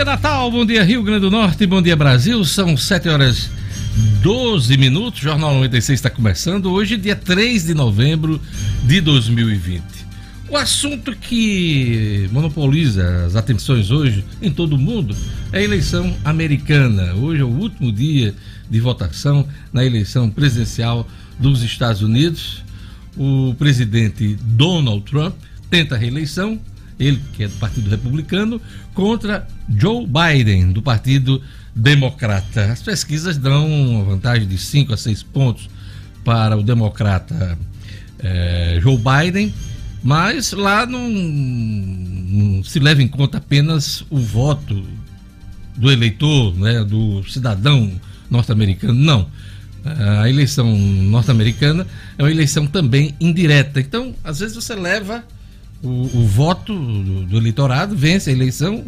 dia, Natal. Bom dia, Rio Grande do Norte. Bom dia, Brasil. São 7 horas 12 minutos. Jornal 96 está começando. Hoje, dia 3 de novembro de 2020. O assunto que monopoliza as atenções hoje em todo o mundo é a eleição americana. Hoje é o último dia de votação na eleição presidencial dos Estados Unidos. O presidente Donald Trump tenta a reeleição, ele que é do Partido Republicano, contra Joe Biden, do Partido Democrata. As pesquisas dão uma vantagem de 5 a 6 pontos para o democrata eh, Joe Biden, mas lá não, não, se leva em conta apenas o voto do eleitor, né, do cidadão norte-americano, não. A eleição norte-americana é uma eleição também indireta. Então, às vezes você leva o, o voto do, do, eleitorado, vence a eleição,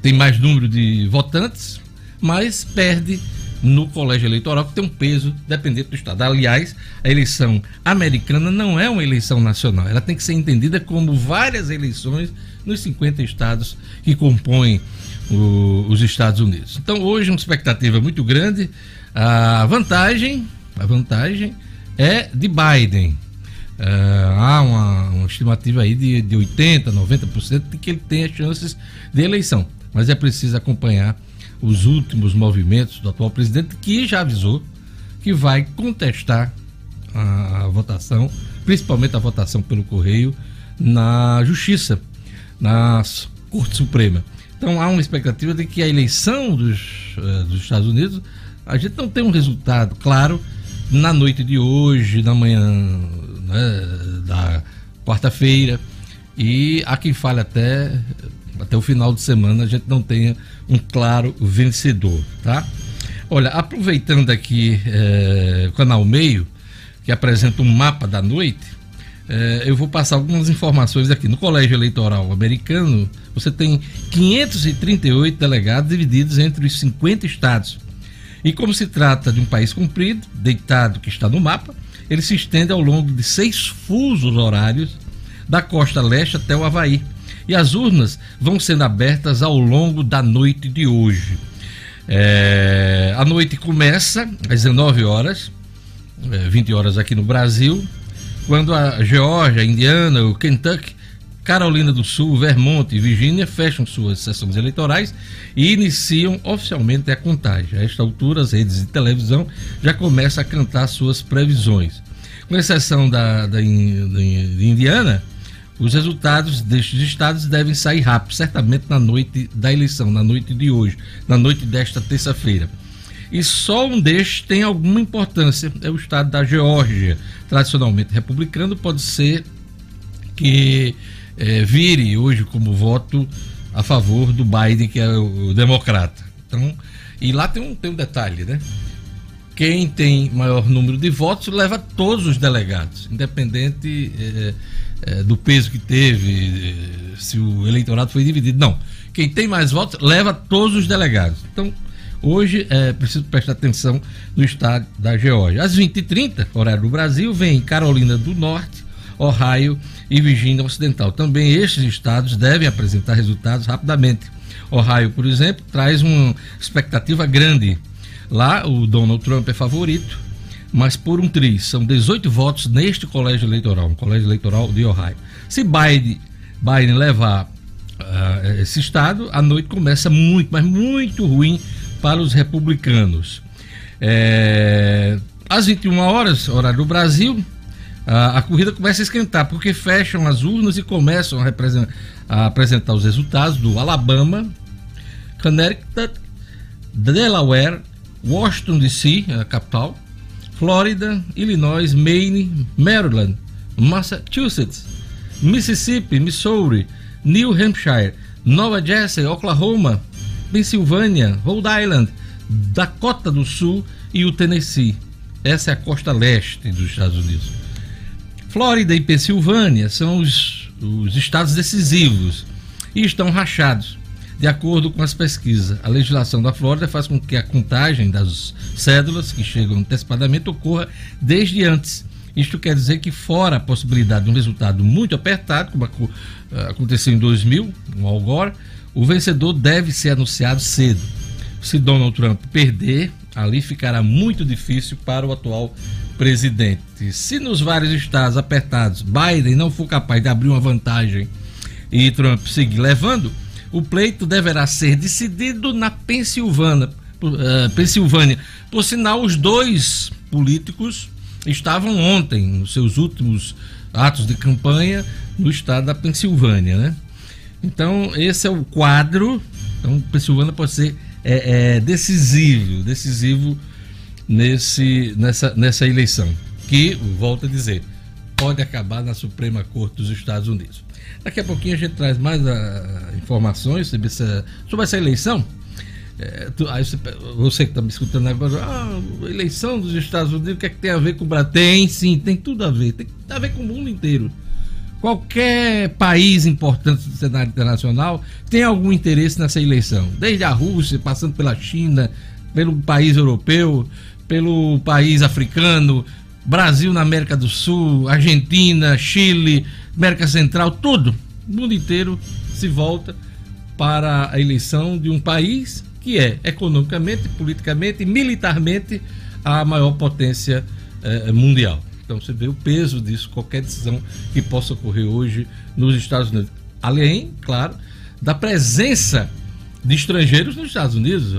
tem mais número de votantes, mas perde no colégio eleitoral, que tem um peso dependente do Estado. Aliás, a eleição americana não é uma eleição nacional, ela tem que ser entendida como várias eleições nos 50 estados que compõem o, os Estados Unidos. Então, hoje, uma expectativa muito grande. A vantagem, a vantagem é de Biden. Uh, há uma, uma, estimativa aí de, de 80%, 90% de que ele tenha chances de eleição. Mas é preciso acompanhar os últimos movimentos do atual presidente, que já avisou que vai contestar a, a votação, principalmente a votação pelo correio, na Justiça, na Corte Suprema. Então há uma expectativa de que a eleição dos, uh, dos Estados Unidos, a gente não tem um resultado claro na noite de hoje, na manhã né, da quarta-feira, e há quem fale até até o final de semana a gente não tenha um claro vencedor, tá? Olha, aproveitando aqui é, o canal Meio, que apresenta um mapa da noite, é, eu vou passar algumas informações aqui. No Colégio Eleitoral Americano, você tem 538 delegados divididos entre os 50 estados. E como se trata de um país comprido, deitado que está no mapa, ele se estende ao longo de seis fusos horários da costa leste até o Havaí e as urnas vão sendo abertas ao longo da noite de hoje. É, a noite começa às 19 horas, é, 20 horas aqui no Brasil, quando a Geórgia, Indiana, o Kentucky, Carolina do Sul, Vermont e Virgínia fecham suas sessões eleitorais e iniciam oficialmente a contagem. A esta altura, as redes de televisão já começam a cantar suas previsões. Com exceção da, da, da Indiana, os resultados destes estados devem sair rápido, certamente na noite da eleição, na noite de hoje, na noite desta terça-feira. E só um destes tem alguma importância, é o estado da Geórgia, tradicionalmente republicano, pode ser que é, vire hoje como voto a favor do Biden, que é o democrata. Então, e lá tem um, tem um detalhe, né? Quem tem maior número de votos leva todos os delegados, independente. É, é, do peso que teve, é, se o eleitorado foi dividido. Não. Quem tem mais votos leva todos os delegados. Então, hoje é preciso prestar atenção no estado da Geórgia. Às 20h30, horário do Brasil, vem Carolina do Norte, Ohio e Virgínia Ocidental. Também estes estados devem apresentar resultados rapidamente. Ohio, por exemplo, traz uma expectativa grande. Lá, o Donald Trump é favorito, mas por um triz. São 18 votos neste colégio eleitoral, um colégio eleitoral de Ohio. Se Biden, Biden levar uh, esse estado, a noite começa muito, mas muito ruim para os republicanos. É, às 21 horas, horário do Brasil, a, a corrida começa a esquentar, porque fecham as urnas e começam a, a apresentar os resultados do Alabama, Connecticut, Delaware, Washington DC, a capital, Flórida, Illinois, Maine, Maryland, Massachusetts, Mississippi, Missouri, New Hampshire, Nova Jersey, Oklahoma, Pensilvânia, Rhode Island, Dakota do Sul e o Tennessee. Essa é a costa leste dos Estados Unidos. Flórida e Pensilvânia são os, os estados decisivos e estão rachados. De acordo com as pesquisas, a legislação da Flórida faz com que a contagem das cédulas que chegam antecipadamente ocorra desde antes Isto quer dizer que, fora a possibilidade de um resultado muito apertado, como eh, aconteceu em 2000, no Al Gore, o vencedor deve ser anunciado cedo. Se Donald Trump perder, ali ficará muito difícil para o atual presidente. Se nos vários estados apertados Biden não for capaz de abrir uma vantagem e Trump seguir levando, o pleito deverá ser decidido na Pensilvânia. Uh, Pensilvânia. Por sinal, os dois políticos estavam ontem, nos seus últimos atos de campanha, no estado da Pensilvânia, né? Então, esse é o quadro. Então, Pensilvânia pode ser é, é, decisivo, decisivo nesse, nessa, nessa eleição, que, volto a dizer, pode acabar na Suprema Corte dos Estados Unidos. Daqui a pouquinho a gente traz mais a, ah, informações sobre essa, sobre essa eleição. É, tu, aí você, você, que está me escutando agora, ah, eleição dos Estados Unidos, o que é que tem a ver com o Brasil? Tem sim, tem tudo a ver, tem, tem a ver com o mundo inteiro. Qualquer país importante do cenário internacional tem algum interesse nessa eleição, desde a Rússia, passando pela China, pelo país europeu, pelo país africano, Brasil na América do Sul, Argentina, Chile, América Central, tudo, o mundo inteiro se volta para a eleição de um país que é economicamente, politicamente e militarmente a maior potência eh, mundial. Então você vê o peso disso, qualquer decisão que possa ocorrer hoje nos Estados Unidos. Além, claro, da presença de estrangeiros nos Estados Unidos.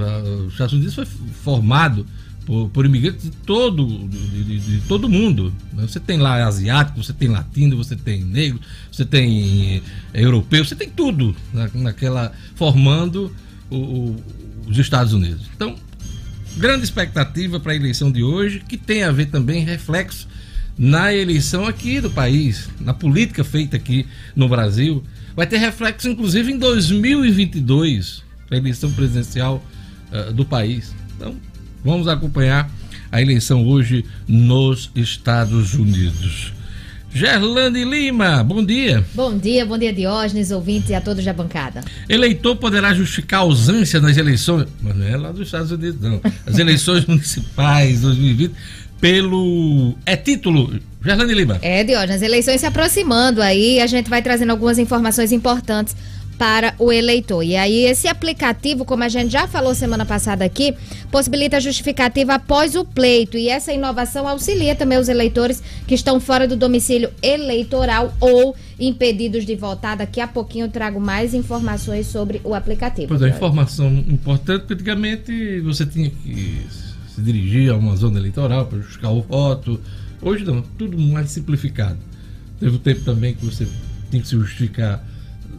Os Estados Unidos foi formado por, por imigrantes de todo, de, de, de todo mundo. Né? Você tem lá asiático, você tem latino, você tem negro, você tem é, europeu, você tem tudo na, naquela formando o, o, os Estados Unidos. Então, grande expectativa para a eleição de hoje, que tem a ver também reflexo na eleição aqui do país, na política feita aqui no Brasil. Vai ter reflexo, inclusive, em 2022, a eleição presidencial uh, do país. Então, Vamos acompanhar a eleição hoje nos Estados Unidos. Gerlane Lima, bom dia. Bom dia, bom dia Diógenes, ouvintes e a todos da bancada. Eleitor poderá justificar a ausência nas eleições, mas não é lá dos Estados Unidos não, as eleições municipais 2020 pelo é título Gerlane Lima. É, Diógenes, eleições se aproximando aí, a gente vai trazendo algumas informações importantes para o eleitor. E aí, esse aplicativo, como a gente já falou semana passada aqui, possibilita a justificativa após o pleito. E essa inovação auxilia também os eleitores que estão fora do domicílio eleitoral ou impedidos de votar. Daqui a pouquinho eu trago mais informações sobre o aplicativo. Pois é, informação importante, porque antigamente você tinha que se dirigir a uma zona eleitoral para buscar o voto. Hoje não, tudo mais simplificado. Teve o tempo também que você tinha que se justificar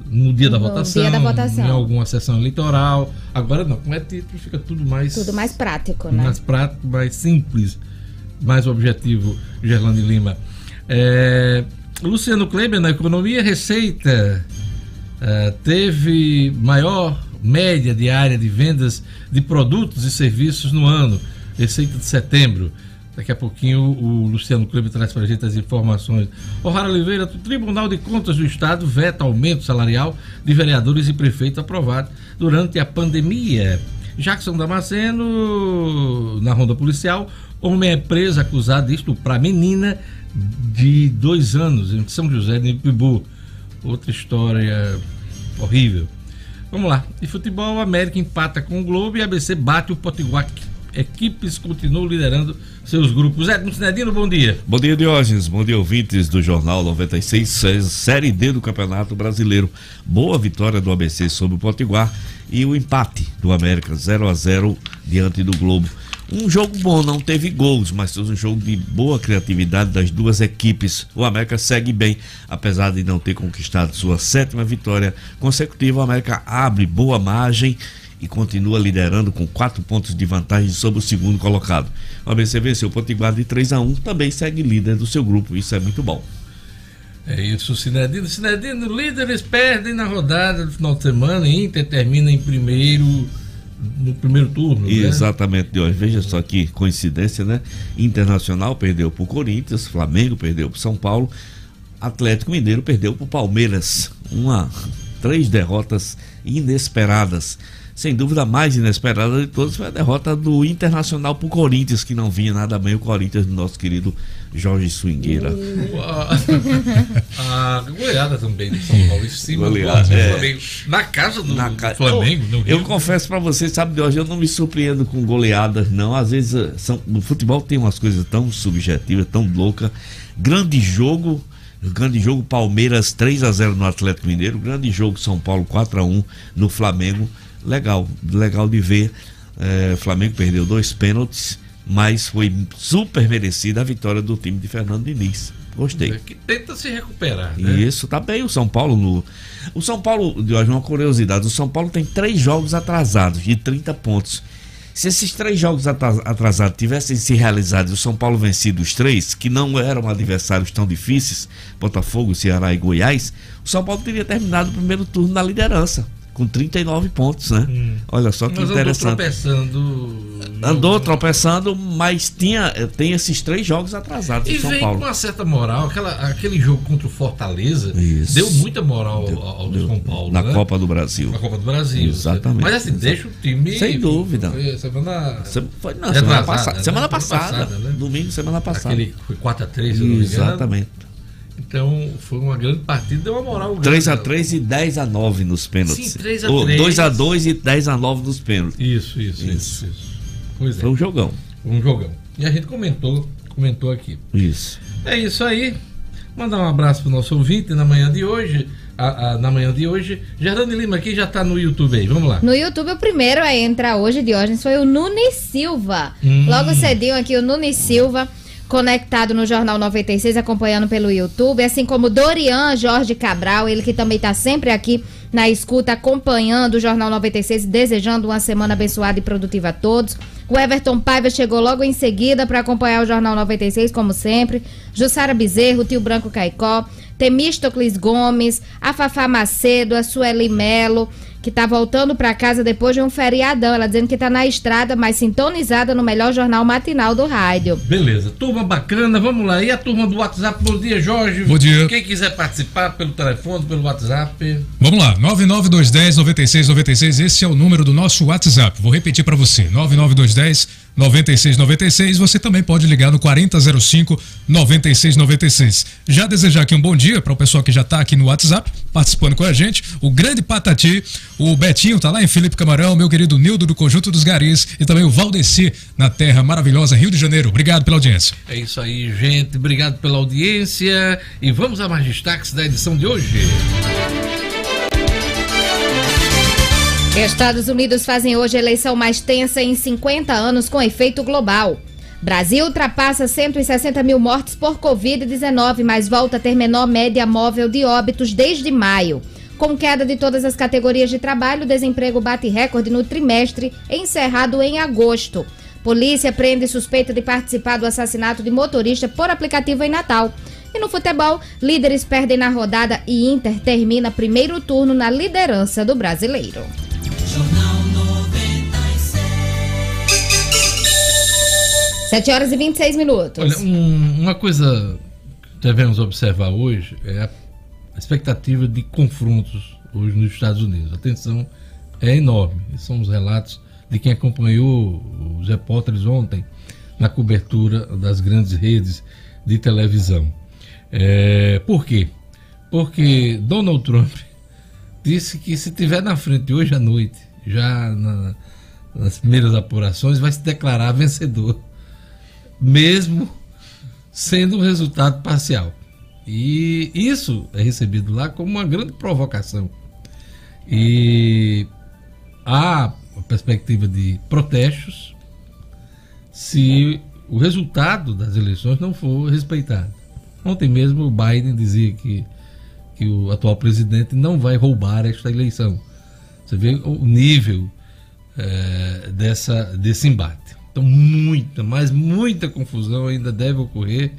no dia da, no votação, dia da votação, em alguma sessão eleitoral. Agora não, como é título, fica tudo mais. Tudo mais prático, né? Mais prático, mais simples, mais objetivo, Gerlane Lima. É, Luciano Kleber, na economia, receita é, teve maior média diária de vendas de produtos e serviços no ano, receita de setembro. Daqui a pouquinho o Luciano Clube traz para a gente as informações. O'Hara Oliveira, o Tribunal de Contas do Estado veta aumento salarial de vereadores e prefeitos aprovado durante a pandemia. Jackson Damasceno, na ronda policial, homem é preso acusado de estuprar menina de dois anos em São José de Ipibu. Outra história horrível. Vamos lá. E futebol, América empata com o Globo e ABC bate o Potiguar equipes continuam liderando seus grupos. Edmo Sinedino, bom dia. Bom dia, Diógenes. Bom dia, ouvintes do Jornal 96, Série D do Campeonato Brasileiro. Boa vitória do ABC sobre o Potiguar e o empate do América 0 a 0 diante do Globo. Um jogo bom, não teve gols, mas foi um jogo de boa criatividade das duas equipes. O América segue bem, apesar de não ter conquistado sua sétima vitória consecutiva. O América abre boa margem e continua liderando com quatro pontos de vantagem sobre o segundo colocado. O ABC venceu o Potiguar de 3 a 1 também segue líder do seu grupo, isso é muito bom. É isso, Sinedino. Sinedino, líderes perdem na rodada do final de semana, Inter termina em primeiro no primeiro turno. Né? Exatamente, de hoje. Veja só que coincidência, né? Internacional perdeu para o Corinthians, Flamengo perdeu para São Paulo, Atlético Mineiro perdeu para o Palmeiras. Uma, três derrotas inesperadas sem dúvida a mais inesperada de todas foi a derrota do Internacional pro Corinthians, que não vinha nada bem o Corinthians do nosso querido Jorge Swingueira. a, a goleada também do São Paulo em cima Goleada, do é. Flamengo. Na casa do Na ca- Flamengo, eu, confesso pra você, sabe, hoje eu não me surpreendo com goleadas, não. Às vezes eh, são, no futebol tem umas coisas tão subjetivas, tão loucas. Grande jogo, grande jogo Palmeiras 3 a 0 no Atlético Mineiro, grande jogo São Paulo 4 a 1 no Flamengo. Legal, legal de ver. O Flamengo perdeu dois pênaltis, mas foi super merecida a vitória do time de Fernando Diniz. Gostei. Que tenta se recuperar. Né? Isso, tá bem o São Paulo no. O São Paulo, Jorge, uma curiosidade: o São Paulo tem três jogos atrasados de 30 pontos. Se esses três jogos atra- atrasados tivessem se realizado e o São Paulo vencido os três, que não eram adversários tão difíceis, Botafogo, Ceará e Goiás, o São Paulo teria terminado o primeiro turno na liderança, com 39 pontos, né? Olha só que Mas andou interessante. tropeçando. Andou tropeçando, mas tinha, tem esses três jogos atrasados E do São vem Paulo. com uma certa moral. Aquela, aquele jogo contra o Fortaleza Isso. deu muita moral ao, ao Deu- São Paulo. na né? Copa do Brasil. Na Copa do Brasil. Exatamente. Mas assim, deixa o time. Sem dúvida. Foi Semana. Se- Foi, não, semana passada. né? Semana Semana passada. né? Domingo, semana passada. Aquele foi 4x3, se eu não me engano. Exatamente. Então foi uma grande partida, deu uma moral grande. 3x3 e 10x9 nos pênaltis. Sim, 3 a Ou 3. 2x2 e 10x9 nos pênaltis. Isso, isso, isso, Isso. isso. Pois é, Foi um jogão. foi um jogão. E a gente comentou, comentou aqui. Isso. É isso aí. Mandar um abraço pro nosso ouvinte na manhã de hoje. A- a- na manhã de hoje. Gerlane Lima aqui já tá no YouTube aí. Vamos lá. No YouTube, o primeiro a entrar hoje, Diógenes, foi o Nunes Silva. Hum. Logo cedinho aqui, o Nunes Silva, conectado no Jornal 96, acompanhando pelo YouTube. Assim como Dorian Jorge Cabral, ele que também está sempre aqui na escuta, acompanhando o Jornal 96, desejando uma semana abençoada e produtiva a todos. O Everton Paiva chegou logo em seguida para acompanhar o Jornal 96, como sempre. Jussara Bezerro, Tio Branco Caicó, Temístocles Gomes, a Fafá Macedo, a Sueli Melo, que tá voltando para casa depois de um feriadão. Ela dizendo que tá na estrada, mas sintonizada no melhor jornal matinal do rádio. Beleza, turma bacana, vamos lá. E a turma do WhatsApp, bom dia, Jorge. Bom dia. Quem quiser participar pelo telefone, pelo WhatsApp. Vamos lá, 99210 9696, esse é o número do nosso WhatsApp. Vou repetir para você, 99210 9696. Você também pode ligar no 4005 9696. Já desejar aqui um bom dia para o pessoal que já está aqui no WhatsApp, participando com a gente. O grande Patati, o Betinho tá lá em Felipe Camarão, meu querido Nildo do Conjunto dos Garis e também o Valdeci na terra maravilhosa Rio de Janeiro. Obrigado pela audiência. É isso aí, gente. Obrigado pela audiência. E vamos a mais destaques da edição de hoje. Estados Unidos fazem hoje a eleição mais tensa em 50 anos com efeito global. Brasil ultrapassa 160 mil mortes por Covid-19, mas volta a ter menor média móvel de óbitos desde maio. Com queda de todas as categorias de trabalho, o desemprego bate recorde no trimestre encerrado em agosto. Polícia prende suspeita de participar do assassinato de motorista por aplicativo em Natal. E no futebol, líderes perdem na rodada e Inter termina primeiro turno na liderança do brasileiro. Jornal 96. 7 horas e 26 minutos. Olha, um- uma coisa que devemos observar hoje é a expectativa de confrontos hoje nos Estados Unidos. A tensão é enorme. Esses são os relatos de quem acompanhou os repórteres ontem na cobertura das grandes redes de televisão. É, por quê? Porque Donald Trump disse que se tiver na frente hoje à noite, já na- nas primeiras apurações, vai se declarar vencedor mesmo sendo um resultado parcial. E isso é recebido lá como uma grande provocação. E há a perspectiva de protestos se o resultado das eleições não for respeitado. Ontem mesmo o Biden dizia que, que o atual presidente não vai roubar esta eleição. Você vê o nível eh, dessa, desse embate. Então, muita, mas muita confusão ainda deve ocorrer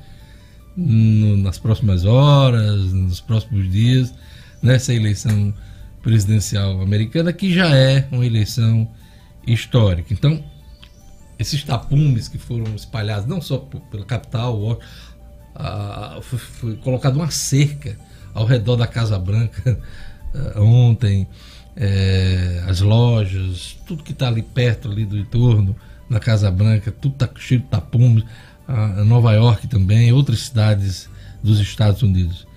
no- nas próximas horas, nos próximos dias, nessa eleição presidencial americana, que já é uma eleição histórica. Então, esses tapumes que foram espalhados não só pela capital, ah, foi, foi colocada uma cerca ao redor da Casa Branca eh, ontem, eh, as lojas, tudo que está ali perto ali do entorno, na Casa Branca, tudo está cheio de tapumes, a, Nova York também, outras cidades dos Estados Unidos.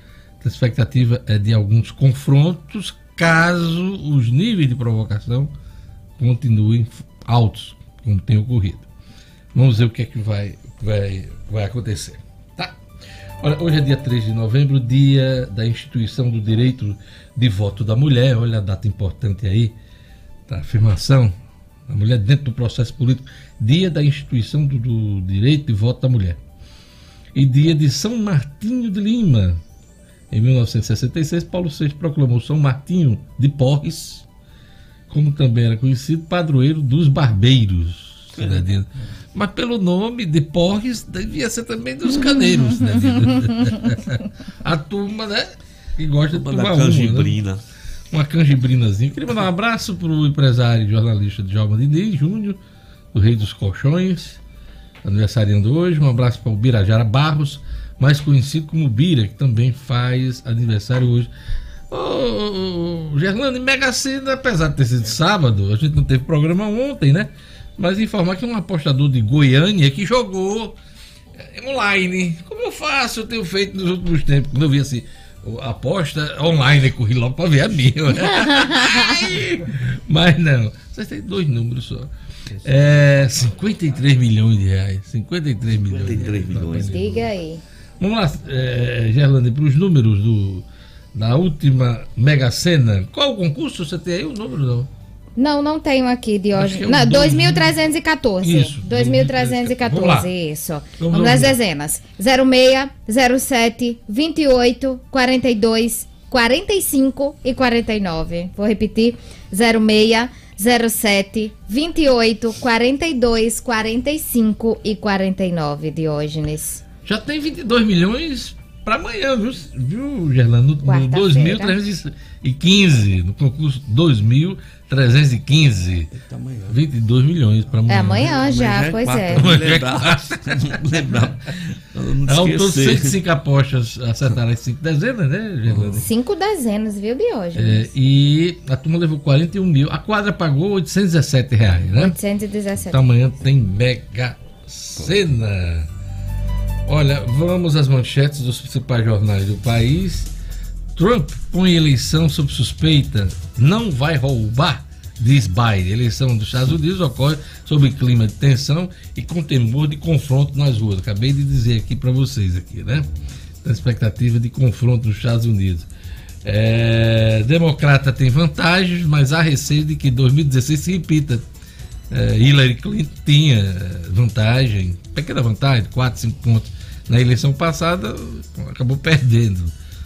A expectativa é de alguns confrontos, caso os níveis de provocação continuem altos, como tem ocorrido. Vamos ver o que é que vai, vai, vai acontecer. Tá? Olha, hoje é dia 3 de novembro, dia da instituição do direito de voto da mulher. Olha a data importante aí, da afirmação da mulher dentro do processo político. Dia da instituição do, do direito de voto da mulher. E dia de São Martinho de Lima. Em 1966, Paulo VI proclamou São Martinho de Porres, como também era conhecido, padroeiro dos barbeiros. cidadino. Mas pelo nome de Porres, devia ser também dos caneiros. Né? A turma, né? Que gosta de Uma da tomar uma, né? canjibrina. uma canjibrinazinha. Queria mandar um abraço para o empresário e jornalista Djalma Diniz Júnior, do Rei dos Colchões, aniversariando hoje. Um abraço para o Birajara Barros, mais conhecido como Bira, que também faz aniversário hoje. Ô, Gerlando, Mega Sena, apesar de ter sido sábado, a gente não teve programa ontem, né? Mas informar que um apostador de Goiânia que jogou eh, online. Como eu faço, eu tenho feito nos últimos tempos. Quando eu vi assim, o- aposta online, corri logo para ver a minha. Ai, Mas não, vocês têm dois números só. É 53 milhões de reais. 53 milhões. de 53 reais. milhões. Diga aí. Vamos lá, é, Gerlande, para os números do, da última Mega Sena. Qual o concurso? Você tem aí o número? Não? Não, não tenho aqui, Diógenes. é o Não, dois- 2.314. Isso, 2.314, vamos lá. isso. Vamos Vamos nas dezenas. 06, 07, 28, 42, 45 e 49. Vou repetir. 06, 07, 28, 42, 45 e 49, Diógenes. Já tem 22 milhões para amanhã, viu, viu Gerlando? No, no Quarta-feira. 2315, no concurso 2315. Amanhã. 22 milhões para amanhã. É amanhã já, pois é. quarta, Não lembrar. Não lembrar. Não Ao todo, esquecer. 105 apostas acertaram as 5 dezenas, né, Gerlando? Cinco dezenas, viu, Diógenes? É, e a turma levou 41 mil. A quadra pagou 817 reais, né? 817. Então amanhã tem Mega Sena. Olha, vamos às manchetes dos principais jornais do país. Trump põe eleição sob suspeita, não vai roubar, diz Biden. Eleição dos Estados Unidos ocorre sob clima de tensão e com temor de confronto nas ruas. Acabei de dizer aqui para vocês aqui, né? A expectativa de confronto nos Estados Unidos. É, democrata tem vantagens, mas há receio de que 2016 se repita. É, Hillary Clinton tinha é, vantagem, pequena vantagem, 4, 5 pontos. Na eleição passada, acabou perdendo.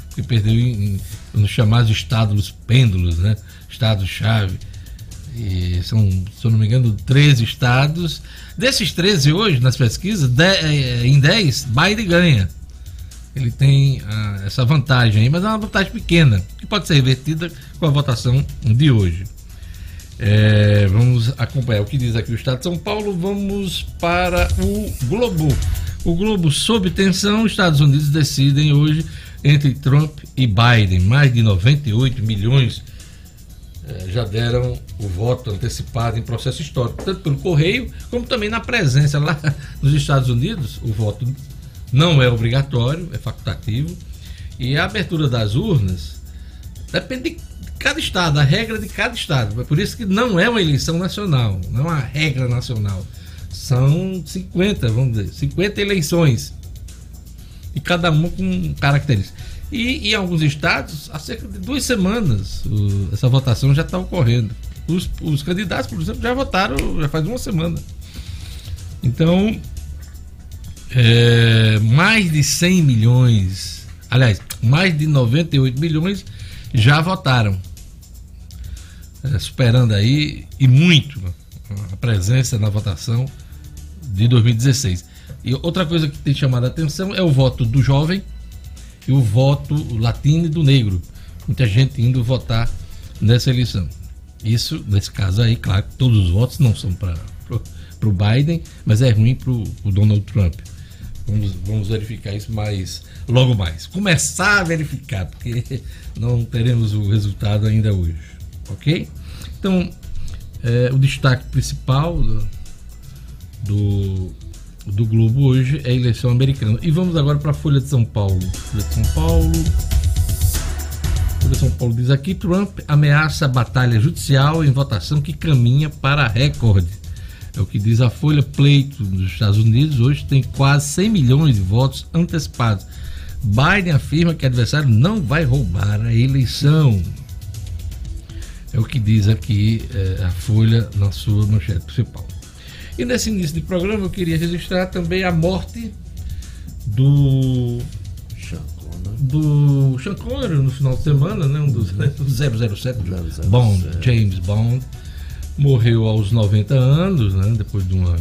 Porque perdeu em, em, nos chamados estados pêndulos, né? Estados-chave. E são, se eu não me engano, 13 estados. Desses 13 hoje, nas pesquisas, eh, em 10, Biden ganha. Ele tem ah, essa vantagem aí, mas é uma vantagem pequena, que pode ser revertida com a votação de hoje. É, vamos acompanhar o que diz aqui o Estado de São Paulo. Vamos para o Globo. O Globo sob tensão, os Estados Unidos decidem hoje entre Trump e Biden. Mais de 98 milhões já deram o voto antecipado em processo histórico, tanto pelo correio como também na presença lá nos Estados Unidos. O voto não é obrigatório, é facultativo. E a abertura das urnas depende de cada estado, a regra de cada estado. É por isso que não é uma eleição nacional, não é uma regra nacional. São 50, vamos dizer, 50 eleições. E cada uma com características. E em alguns estados, há cerca de duas semanas, o- essa votação já está ocorrendo. Os, os candidatos, por exemplo, já votaram já faz uma semana. Então, é, mais de 100 milhões, aliás, mais de 98 milhões já votaram. É, superando aí, e muito, a presença na votação de 2016. E outra coisa que tem chamado a atenção é o voto do jovem e o voto latino e do negro. Muita gente indo votar nessa eleição. Isso, nesse caso aí, claro, que todos os votos não são para o Biden, mas é ruim para o Donald Trump. Vamos, vamos verificar isso mais logo mais. Começar a verificar, porque não teremos o resultado ainda hoje. Ok? Então, é, o destaque principal do, do, do Globo hoje é a eleição americana. E vamos agora para a Folha de São Paulo. Folha de São Paulo. Folha de São Paulo diz aqui: Trump ameaça batalha judicial em votação que caminha para recorde. É o que diz a Folha Pleito dos Estados Unidos. Hoje tem quase 100 milhões de votos antecipados. Biden afirma que adversário não vai roubar a eleição. É o que diz aqui é, a Folha na sua manchete principal. E nesse início de programa eu queria registrar também a morte do do Sean Connery no final de semana, né? Um dos do 007, Bond, James Bond, morreu aos 90 anos, né? Depois de uma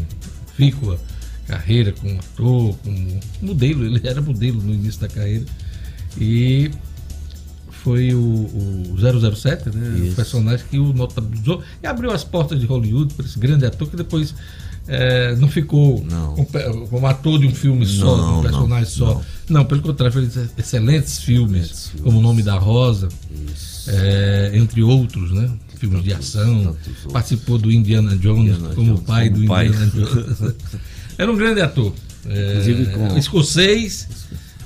fícua carreira como ator, como modelo, ele era modelo no início da carreira e foi o, o 007, né? O Isso. personagem que o notabilizou e abriu as portas de Hollywood para esse grande ator que depois eh, não ficou Não. ator de um filme só, de Não, um personagem não, só. não. Pelo contrário, fez excelentes filmes, Excelentes filmes. como O Nome da Rosa, eh, entre outros, né? Filmes de ação. Participou do Indiana Jones Indiana como Jones, pai como do pai. Indiana Jones. Era um grande ator. Inclusive com- Escocês,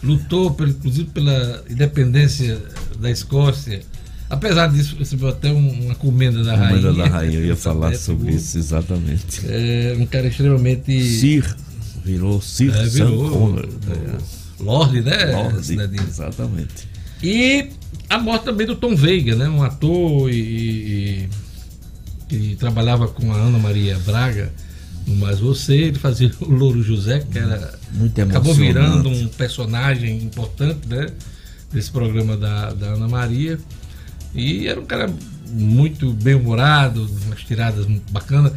lutou pelo- inclusive pela independência da Escócia. Apesar disso, recebeu até um- uma comenda da rainha. Comenda da rainha, eu ia falar sobre isso exatamente. É um cara extremamente. Sir, virou Sir É, virou. Connery. é, Lorde, né? Lorde, exatamente. E a morte também do Tom Veiga, né? Um ator e, que trabalhava com a Ana Maria Braga no Mais Você, ele fazia o Louro José, que era Muito acabou virando um personagem importante, né? Desse programa da, da Ana Maria. E era um cara muito bem-humorado, umas tiradas muito bacanas.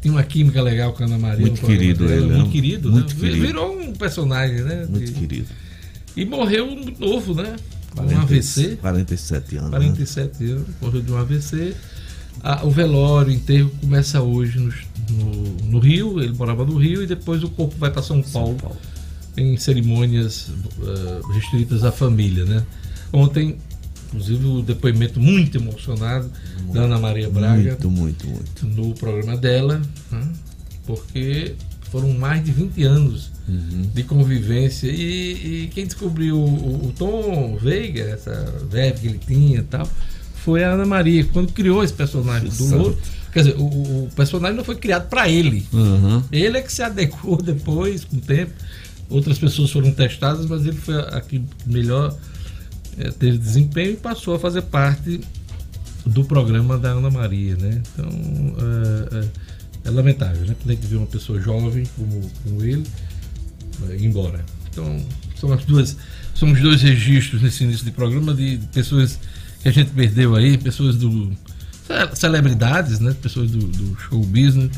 Tinha uma química legal com a Ana Maria. Muito querido dela, ele, Muito né? querido, Muito né? querido. Virou um personagem, né? Muito De- querido. e morreu muito novo, né? Um 40 AVC. 47 anos. né? 47 anos, morreu de um AVC. Ah, o velório, o enterro começa hoje no, no- no Rio, ele morava no Rio, e depois o corpo vai para São Paulo, Paulo. em cerimônias ah, restritas à família, né? Ontem, inclusive, o depoimento muito emocionado da Ana Maria Braga Muito, muito, muito. no programa dela, né? porque foram mais de 20 anos Uhum. de convivência e, e quem descobriu o, o Tom Veiga, essa verve que ele tinha e tal, foi a Ana Maria, quando criou esse personagem do. Louro. Quer dizer, o, o personagem não foi criado para ele. Uhum. Ele é que se adequou depois, com o tempo. Outras pessoas foram testadas, mas ele foi a que melhor eh, teve desempenho e passou a fazer parte do programa da Ana Maria, né? Então é, é- é lamentável, né? A gente vê uma pessoa jovem como, como ele ir embora. Então são as duas, são os dois registros nesse início de programa de, de pessoas que a gente perdeu aí, pessoas do ce- celebridades, né? Pessoas do, do show business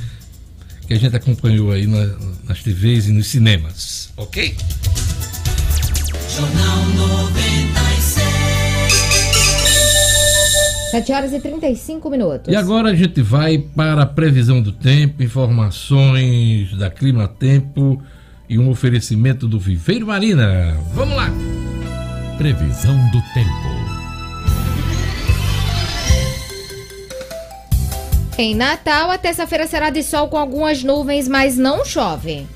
que a gente acompanhou aí na- nas TVs e nos cinemas, ok? Jornal 96. 7 horas e 35 minutos. E agora a gente vai para a previsão do tempo, informações da Clima Tempo e um oferecimento do Viveiro Marina. Vamos lá! Previsão do tempo. Em Natal, a terça-feira será de sol com algumas nuvens, mas não chove.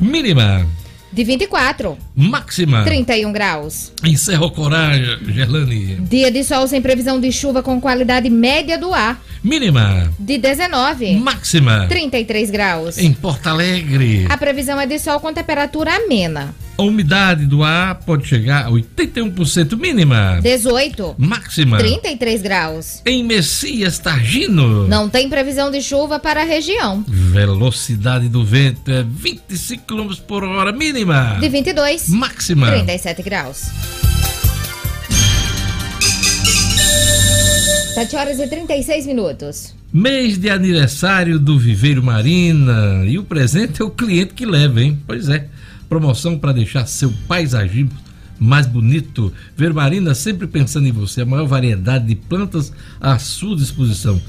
Mínima, De 24, máxima. 31 graus. Encerra o coragem, Gerlane. Dia de sol sem previsão de chuva com qualidade média do ar. Mínima, De 19, máxima. 33 graus. Em Porto Alegre, A previsão é de sol com temperatura amena. a umidade do ar pode chegar a 81% mínima. 18, Máxima. 33 graus. Em Messias Targino. Não tem previsão de chuva para a região. Velocidade do vento é 25 km por hora mínima. De 22, Máxima. 37 graus. 7 horas e 36 minutos. Mês de aniversário do Viveiro Marina. E o presente é o cliente que leva, hein? Pois é. Promoção para deixar seu paisagismo mais bonito. Viveiro Marina sempre pensando em você. A maior variedade de plantas à sua disposição.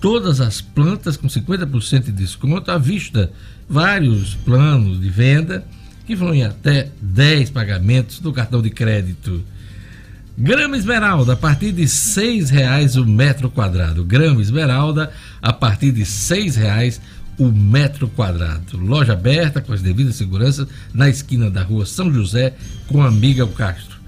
Todas as plantas com 50% de desconto à vista. Vários planos de venda que vão em até 10 pagamentos do cartão de crédito. Grama Esmeralda, a partir de R$ 6,00 o metro quadrado. Grama Esmeralda, a partir de R$ 6,00 o metro quadrado. Loja aberta com as devidas seguranças na esquina da rua São José com a Miguel Castro.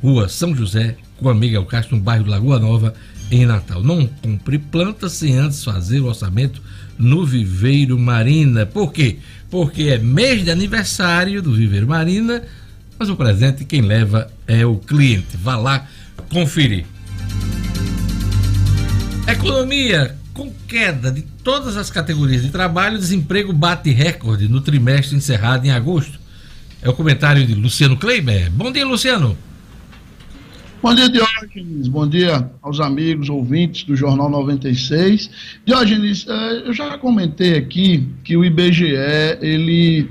Rua São José com a Miguel Castro, no bairro Lagoa Nova, em Natal. Não compre plantas sem antes fazer o orçamento no Viveiro Marina. Por quê? Porque é mês de aniversário do Viveiro Marina mas o presente quem leva é o cliente. Vá lá conferir. Economia com queda de todas as categorias de trabalho, desemprego bate recorde no trimestre encerrado em agosto. É o comentário de Luciano Kleiber. Bom dia, Luciano. Bom dia, Diógenes. Bom dia aos amigos, ouvintes do Jornal 96. Diógenes, eh, eu já comentei aqui que o IBGE, ele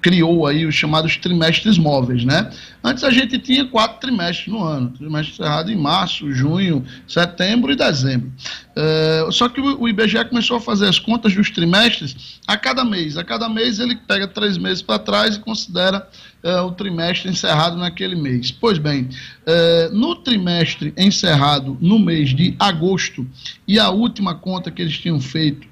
criou aí os chamados trimestres móveis, né? Antes a gente tinha quatro trimestres no ano, trimestre encerrado em março, junho, setembro e dezembro. É, só que o IBGE começou a fazer as contas dos trimestres a cada mês. A cada mês ele pega três meses para trás e considera é, o trimestre encerrado naquele mês. Pois bem, é, no trimestre encerrado no mês de agosto, e a última conta que eles tinham feito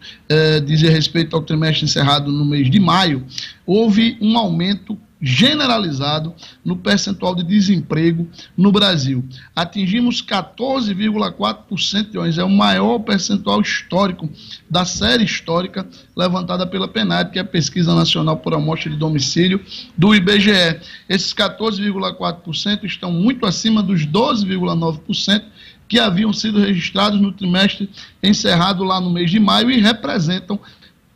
dizia respeito ao trimestre encerrado no mês de maio, houve um aumento generalizado no percentual de desemprego no Brasil. Atingimos 14,4%, é o maior percentual histórico da série histórica levantada pela PNAD, que é a Pesquisa Nacional por Amostra de Domicílio do IBGE. Esses 14,4% estão muito acima dos 12,9% que haviam sido registrados no trimestre encerrado lá no mês de maio e representam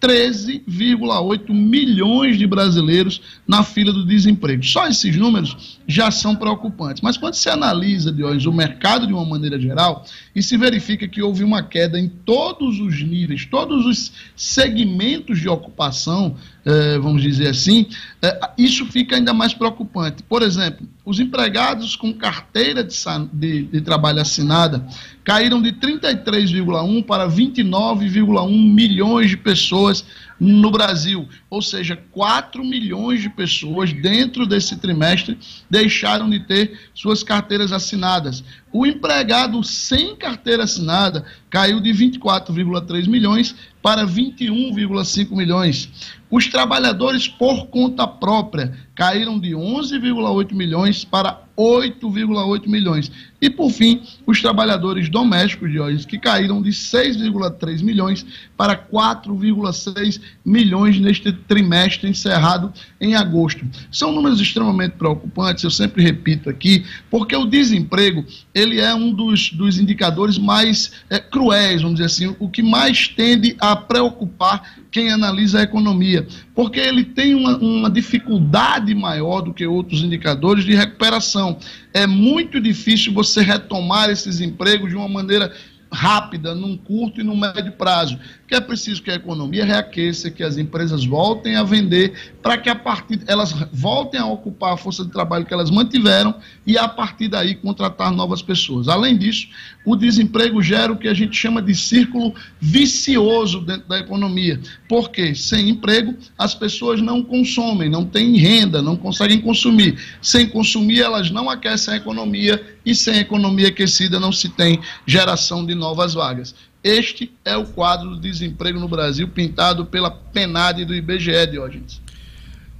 13,8 milhões de brasileiros na fila do desemprego. Só esses números já são preocupantes. Mas quando se analisa, hoje o mercado de uma maneira geral e se verifica que houve uma queda em todos os níveis, todos os segmentos de ocupação, eh, vamos dizer assim, eh, isso fica ainda mais preocupante. Por exemplo, os empregados com carteira de, de, de trabalho assinada caíram de 33,1 para 29,1 milhões de pessoas no Brasil. Ou seja, 4 milhões de pessoas dentro desse trimestre deixaram de ter suas carteiras assinadas. O empregado sem carteira assinada caiu de 24,3 milhões para 21,5 milhões. Os trabalhadores por conta própria caíram de 11,8 milhões para 8,8 milhões. E, por fim, os trabalhadores domésticos, de hoje, que caíram de 6,3 milhões para 4,6 milhões neste trimestre encerrado em agosto. São números extremamente preocupantes, eu sempre repito aqui, porque o desemprego ele é um dos, dos indicadores mais é, cruéis, vamos dizer assim, o que mais tende a preocupar quem analisa a economia, porque ele tem uma, uma dificuldade maior do que outros indicadores de recuperação. É muito difícil você retomar esses empregos de uma maneira rápida, num curto e num médio prazo que é preciso que a economia reaqueça, que as empresas voltem a vender, para que a partir elas voltem a ocupar a força de trabalho que elas mantiveram e a partir daí contratar novas pessoas. Além disso, o desemprego gera o que a gente chama de círculo vicioso dentro da economia. Porque sem emprego as pessoas não consomem, não têm renda, não conseguem consumir. Sem consumir, elas não aquecem a economia e sem economia aquecida não se tem geração de novas vagas. Este é o quadro do desemprego no Brasil pintado pela PENAD do IBGE, Diógenes.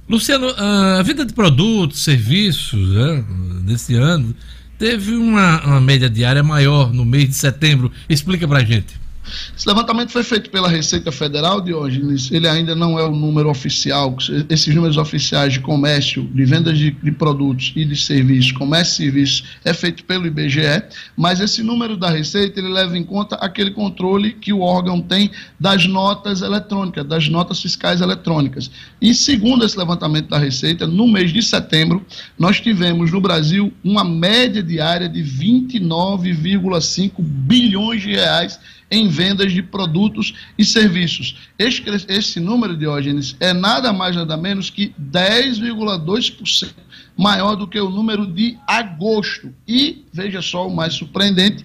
Luciano, a venda de produtos, serviços né, desse ano teve uma, uma média diária maior no mês de setembro. Explica pra gente. Esse levantamento foi feito pela Receita Federal, Diógenes, ele ainda não é o número oficial, esses números oficiais de comércio, de vendas de, de produtos e de serviços, comércio e serviços, é feito pelo IBGE, mas esse número da Receita, ele leva em conta aquele controle que o órgão tem das notas eletrônicas, das notas fiscais eletrônicas. E segundo esse levantamento da Receita, no mês de setembro, nós tivemos no Brasil uma média diária de 29,5 bilhões de reais em vendas de produtos e serviços. Este, esse número, Diógenes, é nada mais nada menos que 10,2% maior do que o número de agosto. E, veja só o mais surpreendente,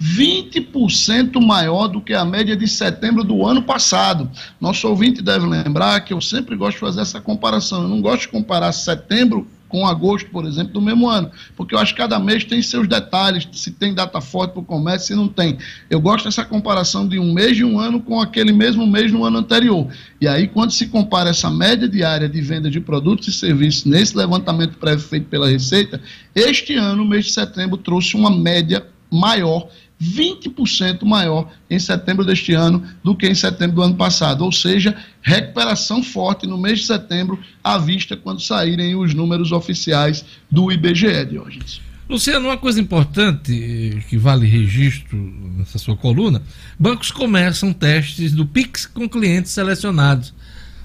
20% maior do que a média de setembro do ano passado. Nosso ouvinte deve lembrar que eu sempre gosto de fazer essa comparação. Eu não gosto de comparar setembro com agosto, por exemplo, do mesmo ano, porque eu acho que cada mês tem seus detalhes, se tem data forte para o comércio, se não tem. Eu gosto dessa comparação de um mês de um ano com aquele mesmo mês no ano anterior. E aí, quando se compara essa média diária de venda de produtos e serviços nesse levantamento prévio feito pela Receita, este ano, o mês de setembro, trouxe uma média maior 20% maior em setembro deste ano do que em setembro do ano passado, ou seja, recuperação forte no mês de setembro à vista quando saírem os números oficiais do IBGE, Diógenes. Luciano, uma coisa importante que vale registro nessa sua coluna: bancos começam testes do Pix com clientes selecionados.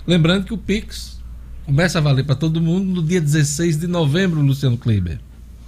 Lembrando que o Pix começa a valer para todo mundo no dia 16 de novembro, Luciano Kleiber.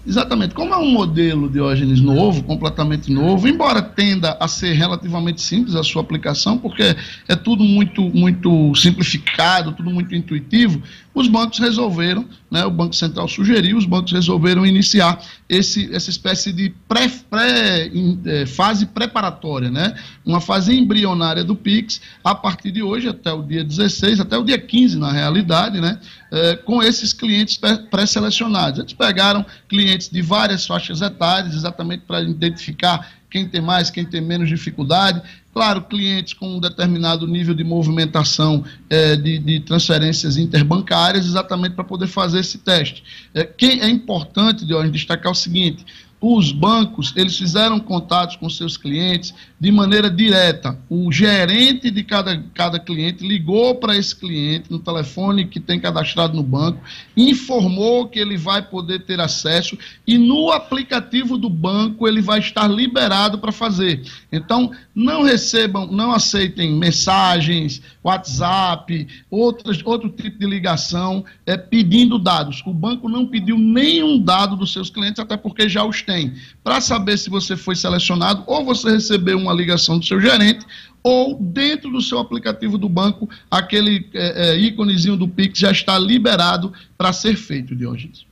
Exatamente. Como é um modelo Diógenes novo, completamente novo, embora tenda a ser relativamente simples a sua aplicação, porque é tudo muito, muito simplificado, tudo muito intuitivo, os bancos resolveram, né, o Banco Central sugeriu, os bancos resolveram iniciar esse, essa espécie de pré, pré, é, fase preparatória, né, uma fase embrionária do PIX, a partir de hoje, até o dia 16, até o dia 15, na realidade, né, é, com esses clientes pré-selecionados. Eles pegaram clientes de várias faixas etárias, exatamente para identificar quem tem mais, quem tem menos dificuldade. Claro, clientes com um determinado nível de movimentação é, de, de, transferências interbancárias, exatamente para poder fazer esse teste. É, quem é importante, de destacar o seguinte: os bancos, eles fizeram contatos com seus clientes de maneira direta. O gerente de cada, cada cliente ligou para esse cliente no telefone que tem cadastrado no banco, informou que ele vai poder ter acesso e no aplicativo do banco ele vai estar liberado para fazer. Então, não recebam, não aceitem mensagens, WhatsApp, outras, outro tipo de ligação é, pedindo dados. O banco não pediu nenhum dado dos seus clientes, até porque já os tem para saber se você foi selecionado, ou você recebeu uma ligação do seu gerente, ou dentro do seu aplicativo do banco, aquele é, é, íconezinho do Pix já está liberado para ser feito, Diogenes.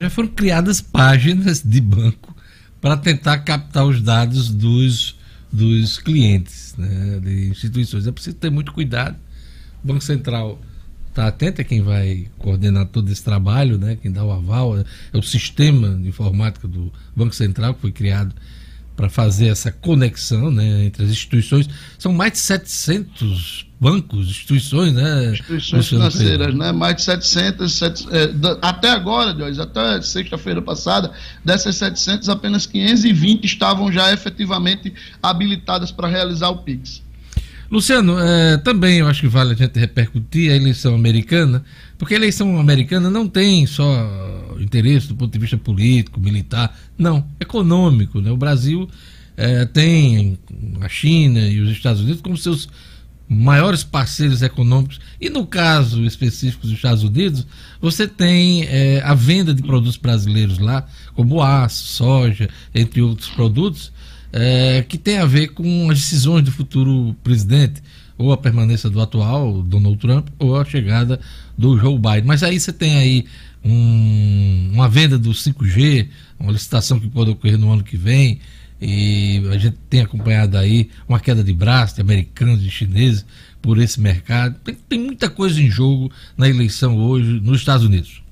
Já foram criadas páginas de banco para tentar captar os dados dos, dos clientes, né, de instituições. É preciso ter muito cuidado. O Banco Central está atento, é quem vai coordenar todo esse trabalho, né? quem dá o aval, é o sistema de informática do Banco Central que foi criado para fazer essa conexão né, entre as instituições. São mais de 700 bancos, instituições, né? Instituições financeiras, né? Mais de 700, 700 é, até agora, Deus, até sexta-feira passada, dessas 700, apenas 520 estavam já efetivamente habilitadas para realizar o PIX. Luciano, é, também eu acho que vale a gente repercutir a eleição americana, porque a eleição americana não tem só interesse do ponto de vista político, militar, não, econômico. Né? O Brasil é, tem a China e os Estados Unidos como seus maiores parceiros econômicos, e no caso específico dos Estados Unidos, você tem é, a venda de produtos brasileiros lá, como aço, soja, entre outros produtos é, que tem a ver com as decisões do futuro presidente, ou a permanência do atual Donald Trump, ou a chegada do Joe Biden. Mas aí você tem aí um, uma venda do 5G, uma licitação que pode ocorrer no ano que vem, e a gente tem acompanhado aí uma queda de braço de americanos e chineses por esse mercado. Tem, tem muita coisa em jogo na eleição hoje nos Estados Unidos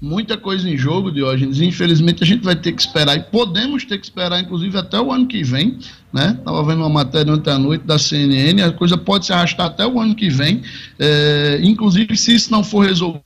muita coisa em jogo, Diógenes. Infelizmente a gente vai ter que esperar, e podemos ter que esperar, inclusive, até o ano que vem. Né? Estava vendo uma matéria ontem à noite da CNN, a coisa pode se arrastar até o ano que vem. É, inclusive, se isso não for resolvido.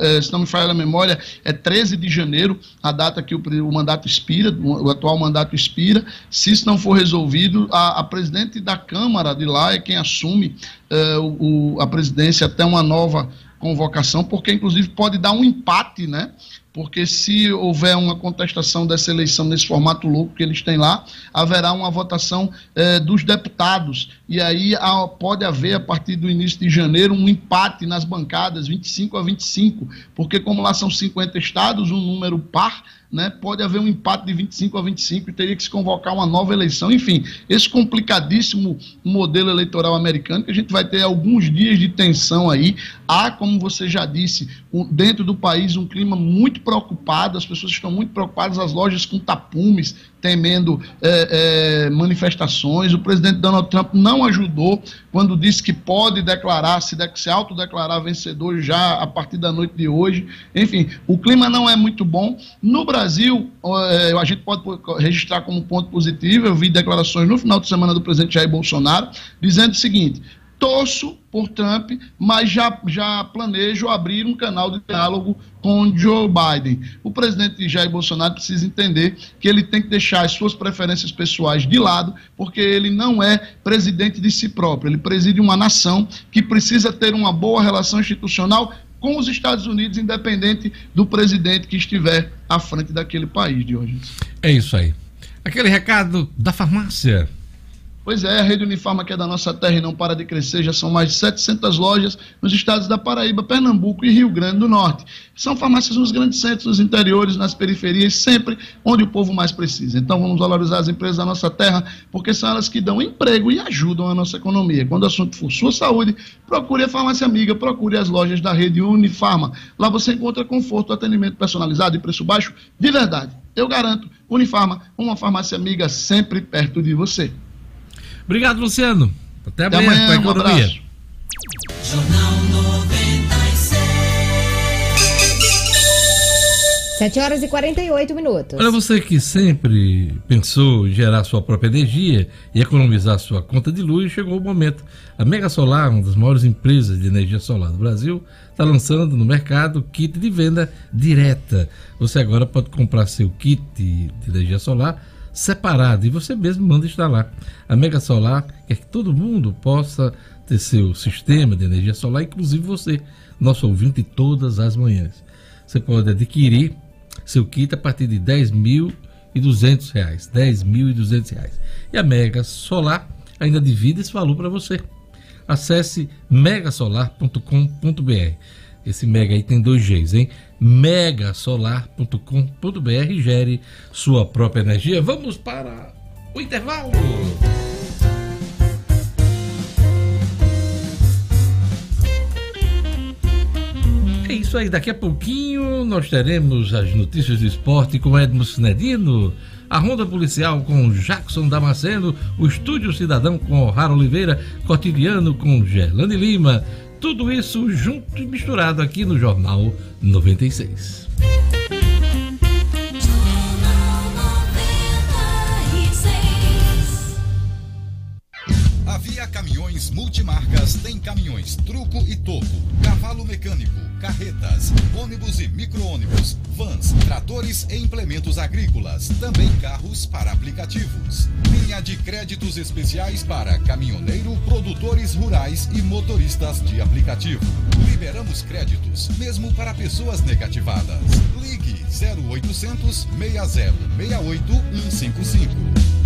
É, se não me falha a memória, é 13 de janeiro, a data que o, o mandato expira, o, atual mandato expira. Se isso não for resolvido, a, a presidente da Câmara de lá é quem assume é, o, a presidência até uma nova convocação, porque inclusive pode dar um empate, né? Porque se houver uma contestação dessa eleição nesse formato louco que eles têm lá, haverá uma votação eh, dos deputados. E aí a, pode haver, a partir do início de janeiro, um empate nas bancadas, 25 a 25, porque como lá são 50 estados, um número par, né, pode haver um empate de 25 a 25 e teria que se convocar uma nova eleição. Enfim, esse complicadíssimo modelo eleitoral americano, que a gente vai ter alguns dias de tensão aí. Há, como você já disse, um, dentro do país um clima muito preocupado, as pessoas estão muito preocupadas, as lojas com tapumes, temendo é, é, manifestações. O presidente Donald Trump não ajudou quando disse que pode declarar, se, de, se autodeclarar vencedor já a partir da noite de hoje. Enfim, o clima não é muito bom. No Brasil, é, a gente pode registrar como ponto positivo. Eu vi declarações no final de semana do presidente Jair Bolsonaro dizendo o seguinte: torço por Trump, mas já, já planejo abrir um canal de diálogo com Joe Biden. O presidente Jair Bolsonaro precisa entender que ele tem que deixar as suas preferências pessoais de lado, porque ele não é presidente de si próprio. Ele preside uma nação que precisa ter uma boa relação institucional com os Estados Unidos, independente do presidente que estiver à frente daquele país, de hoje. É isso aí. Aquele recado da farmácia. Pois é, a rede Unifarma, que é da nossa terra e não para de crescer, já são mais de 700 lojas nos estados da Paraíba, Pernambuco e Rio Grande do Norte. São farmácias nos grandes centros, nos interiores, nas periferias, sempre onde o povo mais precisa. Então vamos valorizar as empresas da nossa terra, porque são elas que dão emprego e ajudam a nossa economia. Quando o assunto for sua saúde, procure a farmácia amiga, procure as lojas da rede Unifarma. Lá você encontra conforto, atendimento personalizado e preço baixo de verdade. Eu garanto, Unifarma, uma farmácia amiga sempre perto de você. Obrigado, Luciano. Até, Até amanhã, amanhã com a um economia. abraço. Jornal 96. 7 horas e 48 minutos. Olha, você que sempre pensou em gerar sua própria energia e economizar sua conta de luz, chegou o momento. A Mega Solar, uma das maiores empresas de energia solar do Brasil, está lançando no mercado kit de venda direta. Você agora pode comprar seu kit de energia solar separado e você mesmo manda instalar. A Mega Solar quer que todo mundo possa ter seu sistema de energia solar, inclusive você, nosso ouvinte, todas as manhãs. Você pode adquirir seu kit a partir de R$ 10.200. 10.200 reais. E a Mega Solar ainda divide esse valor para você. Acesse megasolar.com.br. Esse mega aí tem dois Gs, hein? megasolar.com.br gere sua própria energia. Vamos para o intervalo. É isso aí, daqui a pouquinho nós teremos as notícias do esporte com Edmo Sinedino, a Ronda Policial com Jackson Damasceno, o Estúdio Cidadão com O'Hara Oliveira, Cotidiano com Gerlane Lima. Tudo isso junto e misturado aqui no Jornal 96. A Via Caminhões Multimarcas tem caminhões truco e toco, cavalo mecânico, carretas, ônibus e micro-ônibus, vans, tratores e implementos agrícolas, também carros para aplicativos. Linha de créditos especiais para caminhoneiro, produtores rurais e motoristas de aplicativo. Liberamos créditos mesmo para pessoas negativadas. Ligue 0800 60 68 155.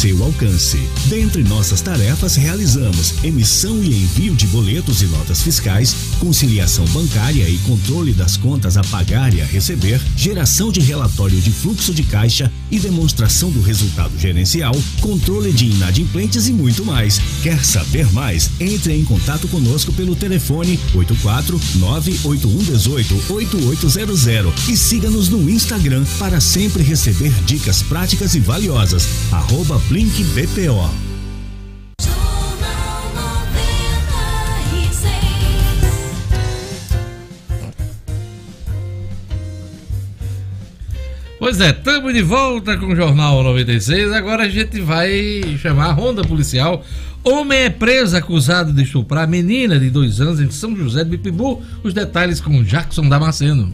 alcance. Dentre nossas tarefas, realizamos emissão e envio de boletos e notas fiscais, conciliação bancária e controle das contas a pagar e a receber, geração de relatório de fluxo de caixa e demonstração do resultado gerencial, controle de inadimplentes e muito mais. Quer saber mais? Entre em contato conosco pelo telefone 84 98118 8800 e siga-nos no Instagram para sempre receber dicas práticas e valiosas. Arroba Blink BPO. Pois é, estamos de volta com o Jornal 96. Agora a gente vai chamar a ronda policial. Homem é preso acusado de estuprar menina de dois anos em São José de Bipibu. Os detalhes com Jackson Damasceno.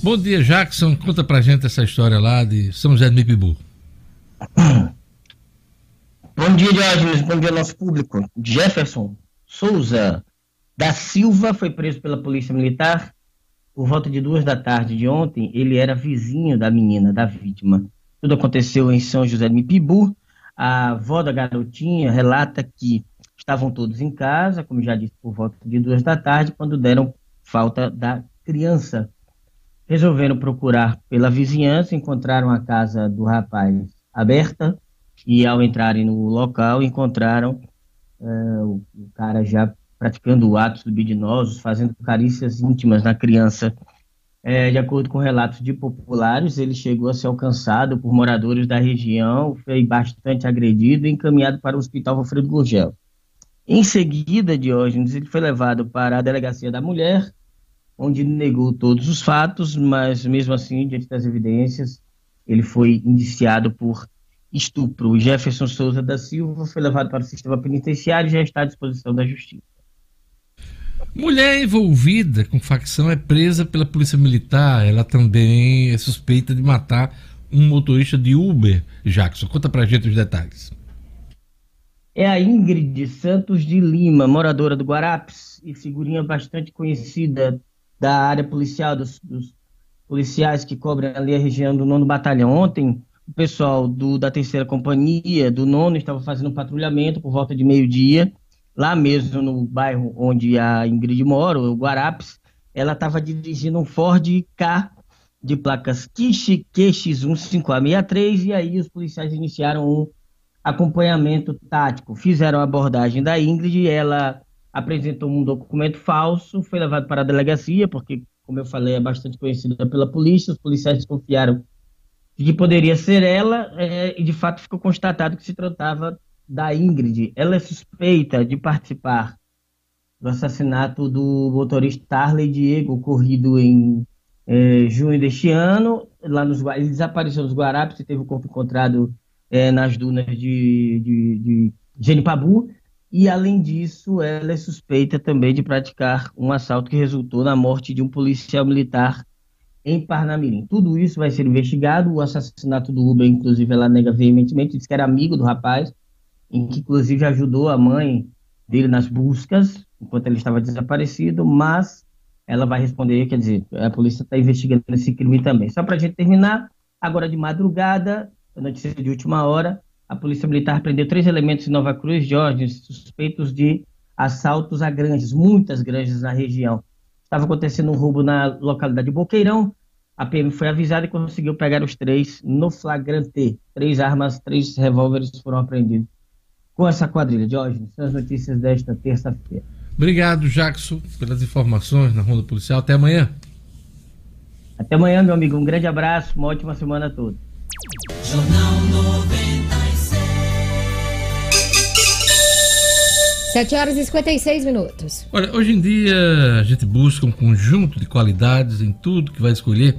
Bom dia, Jackson. Conta pra gente essa história lá de São José de Mipibu. Bom dia, Diógenes. Bom dia, nosso público. Jefferson Souza da Silva foi preso pela Polícia Militar por volta de duas da tarde de ontem. Ele era vizinho da menina, da vítima. Tudo aconteceu em São José de Mipibu. A avó da garotinha relata que estavam todos em casa, como já disse, por volta de duas da tarde, quando deram falta da criança resolveram procurar pela vizinhança, encontraram a casa do rapaz aberta e ao entrarem no local encontraram uh, o, cara já praticando atos libidinosos, fazendo carícias íntimas na criança. É, de acordo com relatos de populares, ele chegou a ser alcançado por moradores da região, foi bastante agredido e encaminhado para o Hospital Alfredo Gurgel. Em seguida, Diógenes, ele foi levado para a Delegacia da Mulher, onde negou todos os fatos, mas mesmo assim, diante das evidências, ele foi indiciado por estupro. Jefferson Souza da Silva foi levado para o sistema penitenciário e já está à disposição da justiça. Mulher envolvida com facção é presa pela polícia militar. Ela também é suspeita de matar um motorista de Uber. Jackson, conta pra gente os detalhes. É a Ingrid Santos de Lima, moradora do Guarapes e figurinha bastante conhecida da área policial, dos, dos policiais que cobrem ali a região do nono batalhão. Ontem, o pessoal do, da terceira companhia, do nono, estava fazendo um patrulhamento por volta de meio-dia, lá mesmo no bairro onde a Ingrid mora, o Guarapes, ela estava dirigindo um Ford K de placas QX15663 e aí os policiais iniciaram um acompanhamento tático, fizeram a abordagem da Ingrid, ela apresentou um documento falso, foi levado para a delegacia, porque, como eu falei, é bastante conhecida pela polícia, os policiais desconfiaram de que poderia ser ela, é, e de fato ficou constatado que se tratava da Ingrid. Ela é suspeita de participar do assassinato do motorista Harley Diego, ocorrido em é, junho deste ano. Lá nos, ele desapareceu nos Guarapes e teve o corpo encontrado é, nas dunas de, de, de Genipabu. E, além disso, ela é suspeita também de praticar um assalto que resultou na morte de um policial militar em Parnamirim. Tudo isso vai ser investigado. O assassinato do Uber, inclusive, ela nega veementemente, disse que era amigo do rapaz, em que, inclusive, ajudou a mãe dele nas buscas, enquanto ele estava desaparecido, mas ela vai responder, quer dizer, a polícia está investigando esse crime também. Só para a gente terminar, agora de madrugada, notícia de última hora, a Polícia Militar prendeu três elementos em Nova Cruz, Jorge, suspeitos de assaltos a granjas, muitas granjas na região. Estava acontecendo um roubo na localidade de Boqueirão. A PM foi avisada e conseguiu pegar os três no flagrante. Três armas, três revólveres foram apreendidos com essa quadrilha. Jorge, são as notícias desta terça-feira. Obrigado, Jackson, pelas informações na Ronda Policial. Até amanhã. Até amanhã, meu amigo. Um grande abraço, uma ótima semana a todos. Jornal 96. 7 horas e 56 minutos. Olha, hoje em dia a gente busca um conjunto de qualidades em tudo que vai escolher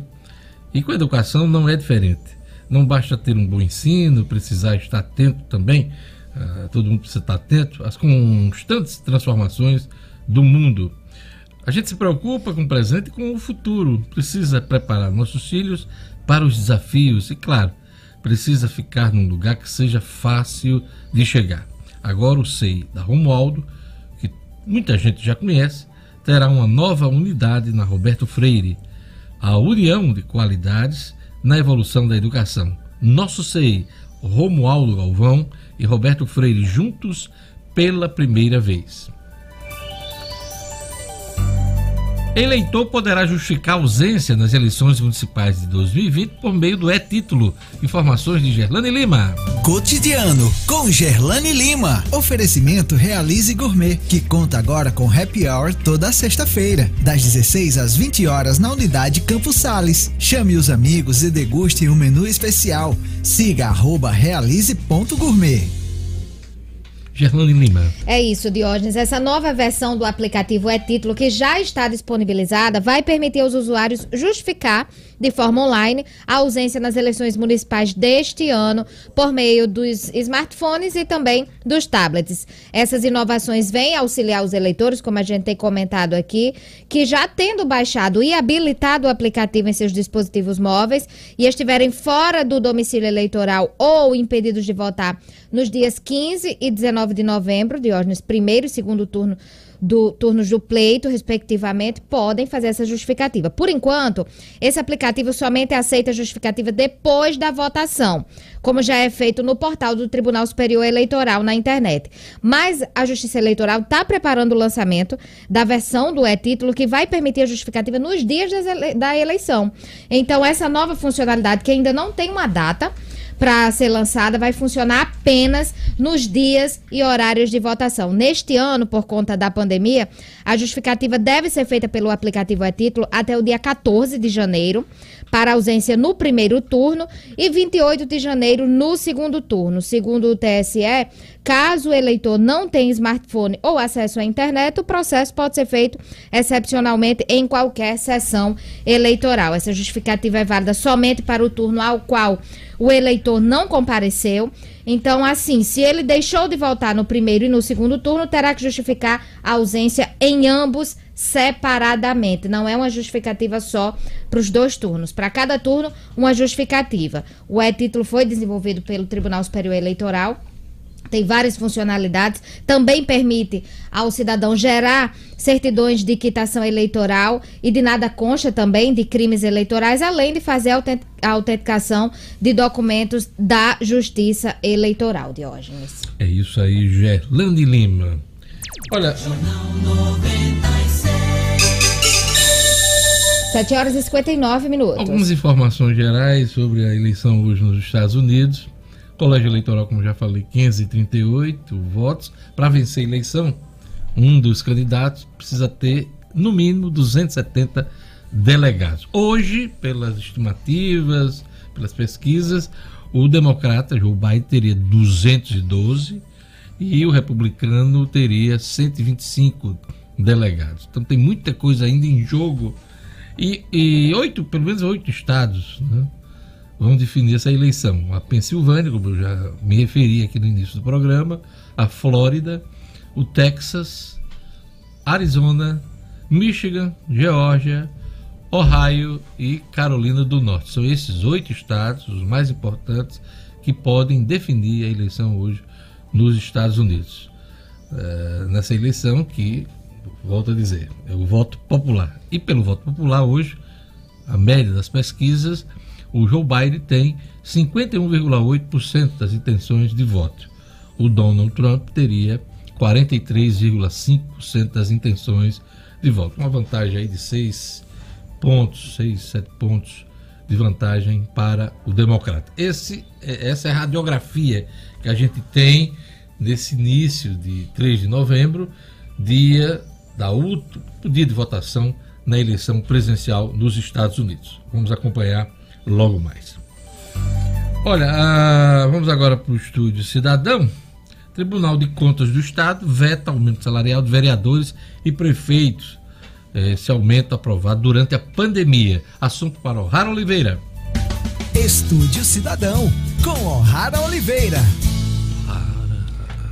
e com a educação não é diferente. Não basta ter um bom ensino, precisar estar atento também Uh, todo mundo precisa estar atento às constantes transformações do mundo. A gente se preocupa com o presente e com o futuro. Precisa preparar nossos filhos para os desafios e, claro, precisa ficar num lugar que seja fácil de chegar. Agora o SEI da Romualdo, que muita gente já conhece, terá uma nova unidade na Roberto Freire, a União de Qualidades na Evolução da Educação. Nosso SEI, Romualdo Galvão e Roberto Freire juntos pela primeira vez. Eleitor poderá justificar ausência nas eleições municipais de 2020 por meio do e-título. Informações de Gerlane Lima. Cotidiano com Gerlane Lima. Oferecimento Realize Gourmet, que conta agora com happy hour toda sexta-feira, das 16 às 20 horas na unidade Campos Sales. Chame os amigos e deguste um menu especial. Siga arroba realize.gourmet. Gerlane Lima. É isso, Diógenes. Essa nova versão do aplicativo é título que já está disponibilizada vai permitir aos usuários justificar de forma online a ausência nas eleições municipais deste ano por meio dos smartphones e também dos tablets. Essas inovações vêm auxiliar os eleitores, como a gente tem comentado aqui, que já tendo baixado e habilitado o aplicativo em seus dispositivos móveis e estiverem fora do domicílio eleitoral ou impedidos de votar nos dias 15 e 19 de novembro, Diógenes, primeiro e segundo turno do turnos do pleito, respectivamente, podem fazer essa justificativa. Por enquanto, esse aplicativo somente aceita justificativa depois da votação, como já é feito no portal do Tribunal Superior Eleitoral na internet. Mas a Justiça Eleitoral está preparando o lançamento da versão do e-título que vai permitir a justificativa nos dias da eleição. Então, essa nova funcionalidade, que ainda não tem uma data, para ser lançada vai funcionar apenas nos dias e horários de votação. Neste ano, por conta da pandemia, a justificativa deve ser feita pelo aplicativo é título até o dia 14 de janeiro para ausência no primeiro turno e 28 de janeiro no segundo turno. Segundo o TSE, caso o eleitor não tenha smartphone ou acesso à internet, o processo pode ser feito excepcionalmente em qualquer sessão eleitoral. Essa justificativa é válida somente para o turno ao qual o eleitor não compareceu. Então, assim, se ele deixou de votar no primeiro e no segundo turno, terá que justificar a ausência em ambos separadamente. Não é uma justificativa só para os dois turnos. Para cada turno, uma justificativa. O e-título foi desenvolvido pelo Tribunal Superior Eleitoral tem várias funcionalidades, também permite ao cidadão gerar certidões de quitação eleitoral e de nada consta também de crimes eleitorais, além de fazer a autenticação de documentos da Justiça Eleitoral, Diógenes. É isso aí, Gerlande Lima. Olha. 7 horas e 59 minutos. Algumas informações gerais sobre a eleição hoje nos Estados Unidos. Colégio Eleitoral, como já falei, 538 votos. Para vencer a eleição, um dos candidatos precisa ter, no mínimo, 270 delegados. Hoje, pelas estimativas, pelas pesquisas, o democrata Joe Biden teria 212 e o republicano teria 125 delegados. Então tem muita coisa ainda em jogo e, e oito, pelo menos oito estados né, vão definir essa eleição. A Pensilvânia, como eu já me referi aqui no início do programa, a Flórida, o Texas, Arizona, Michigan, Geórgia, Ohio e Carolina do Norte. São esses oito estados, os mais importantes, que podem definir a eleição hoje nos Estados Unidos. É, nessa eleição que volto a dizer, é o voto popular. E pelo voto popular, hoje, a média das pesquisas, o Joe Biden tem 51,8% das intenções de voto. O Donald Trump teria 43,5% das intenções de voto. Uma vantagem aí de 6 pontos, 6, 7 pontos de vantagem para o democrata. Esse, é, essa é a radiografia que a gente tem nesse início de 3 de novembro, dia da último dia de votação na eleição presidencial nos Estados Unidos. Vamos acompanhar logo mais. Olha, ah, vamos agora para o estúdio Cidadão. Tribunal de Contas do Estado veta aumento salarial de vereadores e prefeitos. Esse aumento aprovado durante a pandemia. Assunto para O'Hara Oliveira. Estúdio Cidadão, com O'Hara Oliveira.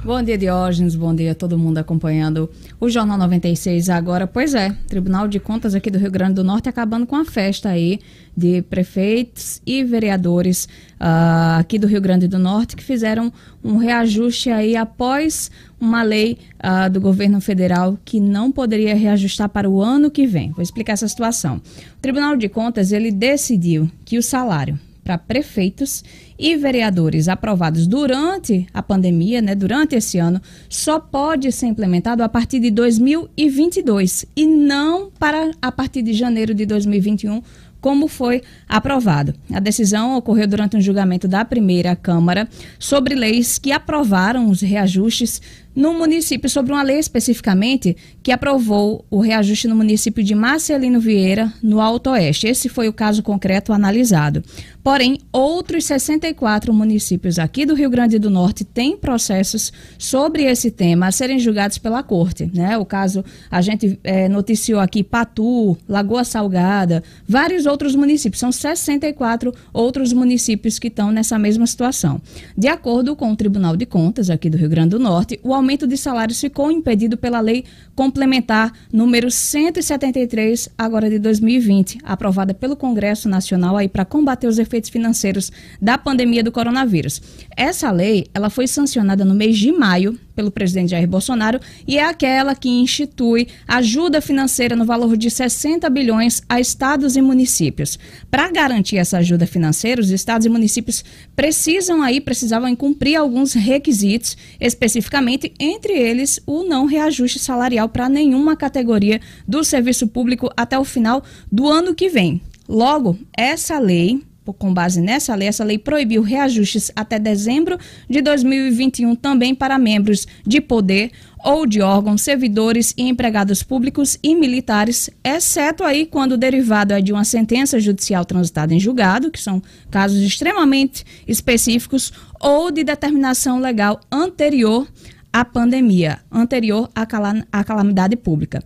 Bom dia, Diógenes. Bom dia a todo mundo acompanhando o Jornal 96 agora. Pois é, Tribunal de Contas aqui do Rio Grande do Norte acabando com a festa aí de prefeitos e vereadores uh, aqui do Rio Grande do Norte que fizeram um reajuste aí após uma lei uh, do governo federal que não poderia reajustar para o ano que vem. Vou explicar essa situação. O Tribunal de Contas ele decidiu que o salário para prefeitos e vereadores aprovados durante a pandemia, né, durante esse ano, só pode ser implementado a partir de 2022 e não para a partir de janeiro de 2021 como foi aprovado. A decisão ocorreu durante um julgamento da primeira Câmara sobre leis que aprovaram os reajustes no município, sobre uma lei especificamente que aprovou o reajuste no município de Marcelino Vieira, no Alto Oeste. Esse foi o caso concreto analisado. Porém, outros 64 municípios aqui do Rio Grande do Norte têm processos sobre esse tema a serem julgados pela Corte. Né? O caso, a gente é, noticiou aqui Patu, Lagoa Salgada, vários outros municípios. São 64 outros municípios que estão nessa mesma situação. De acordo com o Tribunal de Contas aqui do Rio Grande do Norte, o aumento de salários ficou impedido pela Lei Complementar número 173, agora de 2020, aprovada pelo Congresso Nacional aí para combater os efeitos financeiros da pandemia do coronavírus. Essa lei, ela foi sancionada no mês de maio pelo presidente Jair Bolsonaro e é aquela que institui ajuda financeira no valor de 60 bilhões a estados e municípios. Para garantir essa ajuda financeira, os estados e municípios precisam aí precisavam cumprir alguns requisitos, especificamente entre eles o não reajuste salarial para nenhuma categoria do serviço público até o final do ano que vem. Logo, essa lei com base nessa lei, essa lei proibiu reajustes até dezembro de 2021 também para membros de poder ou de órgãos, servidores e empregados públicos e militares, exceto aí quando derivado é de uma sentença judicial transitada em julgado, que são casos extremamente específicos, ou de determinação legal anterior à pandemia, anterior à calamidade pública.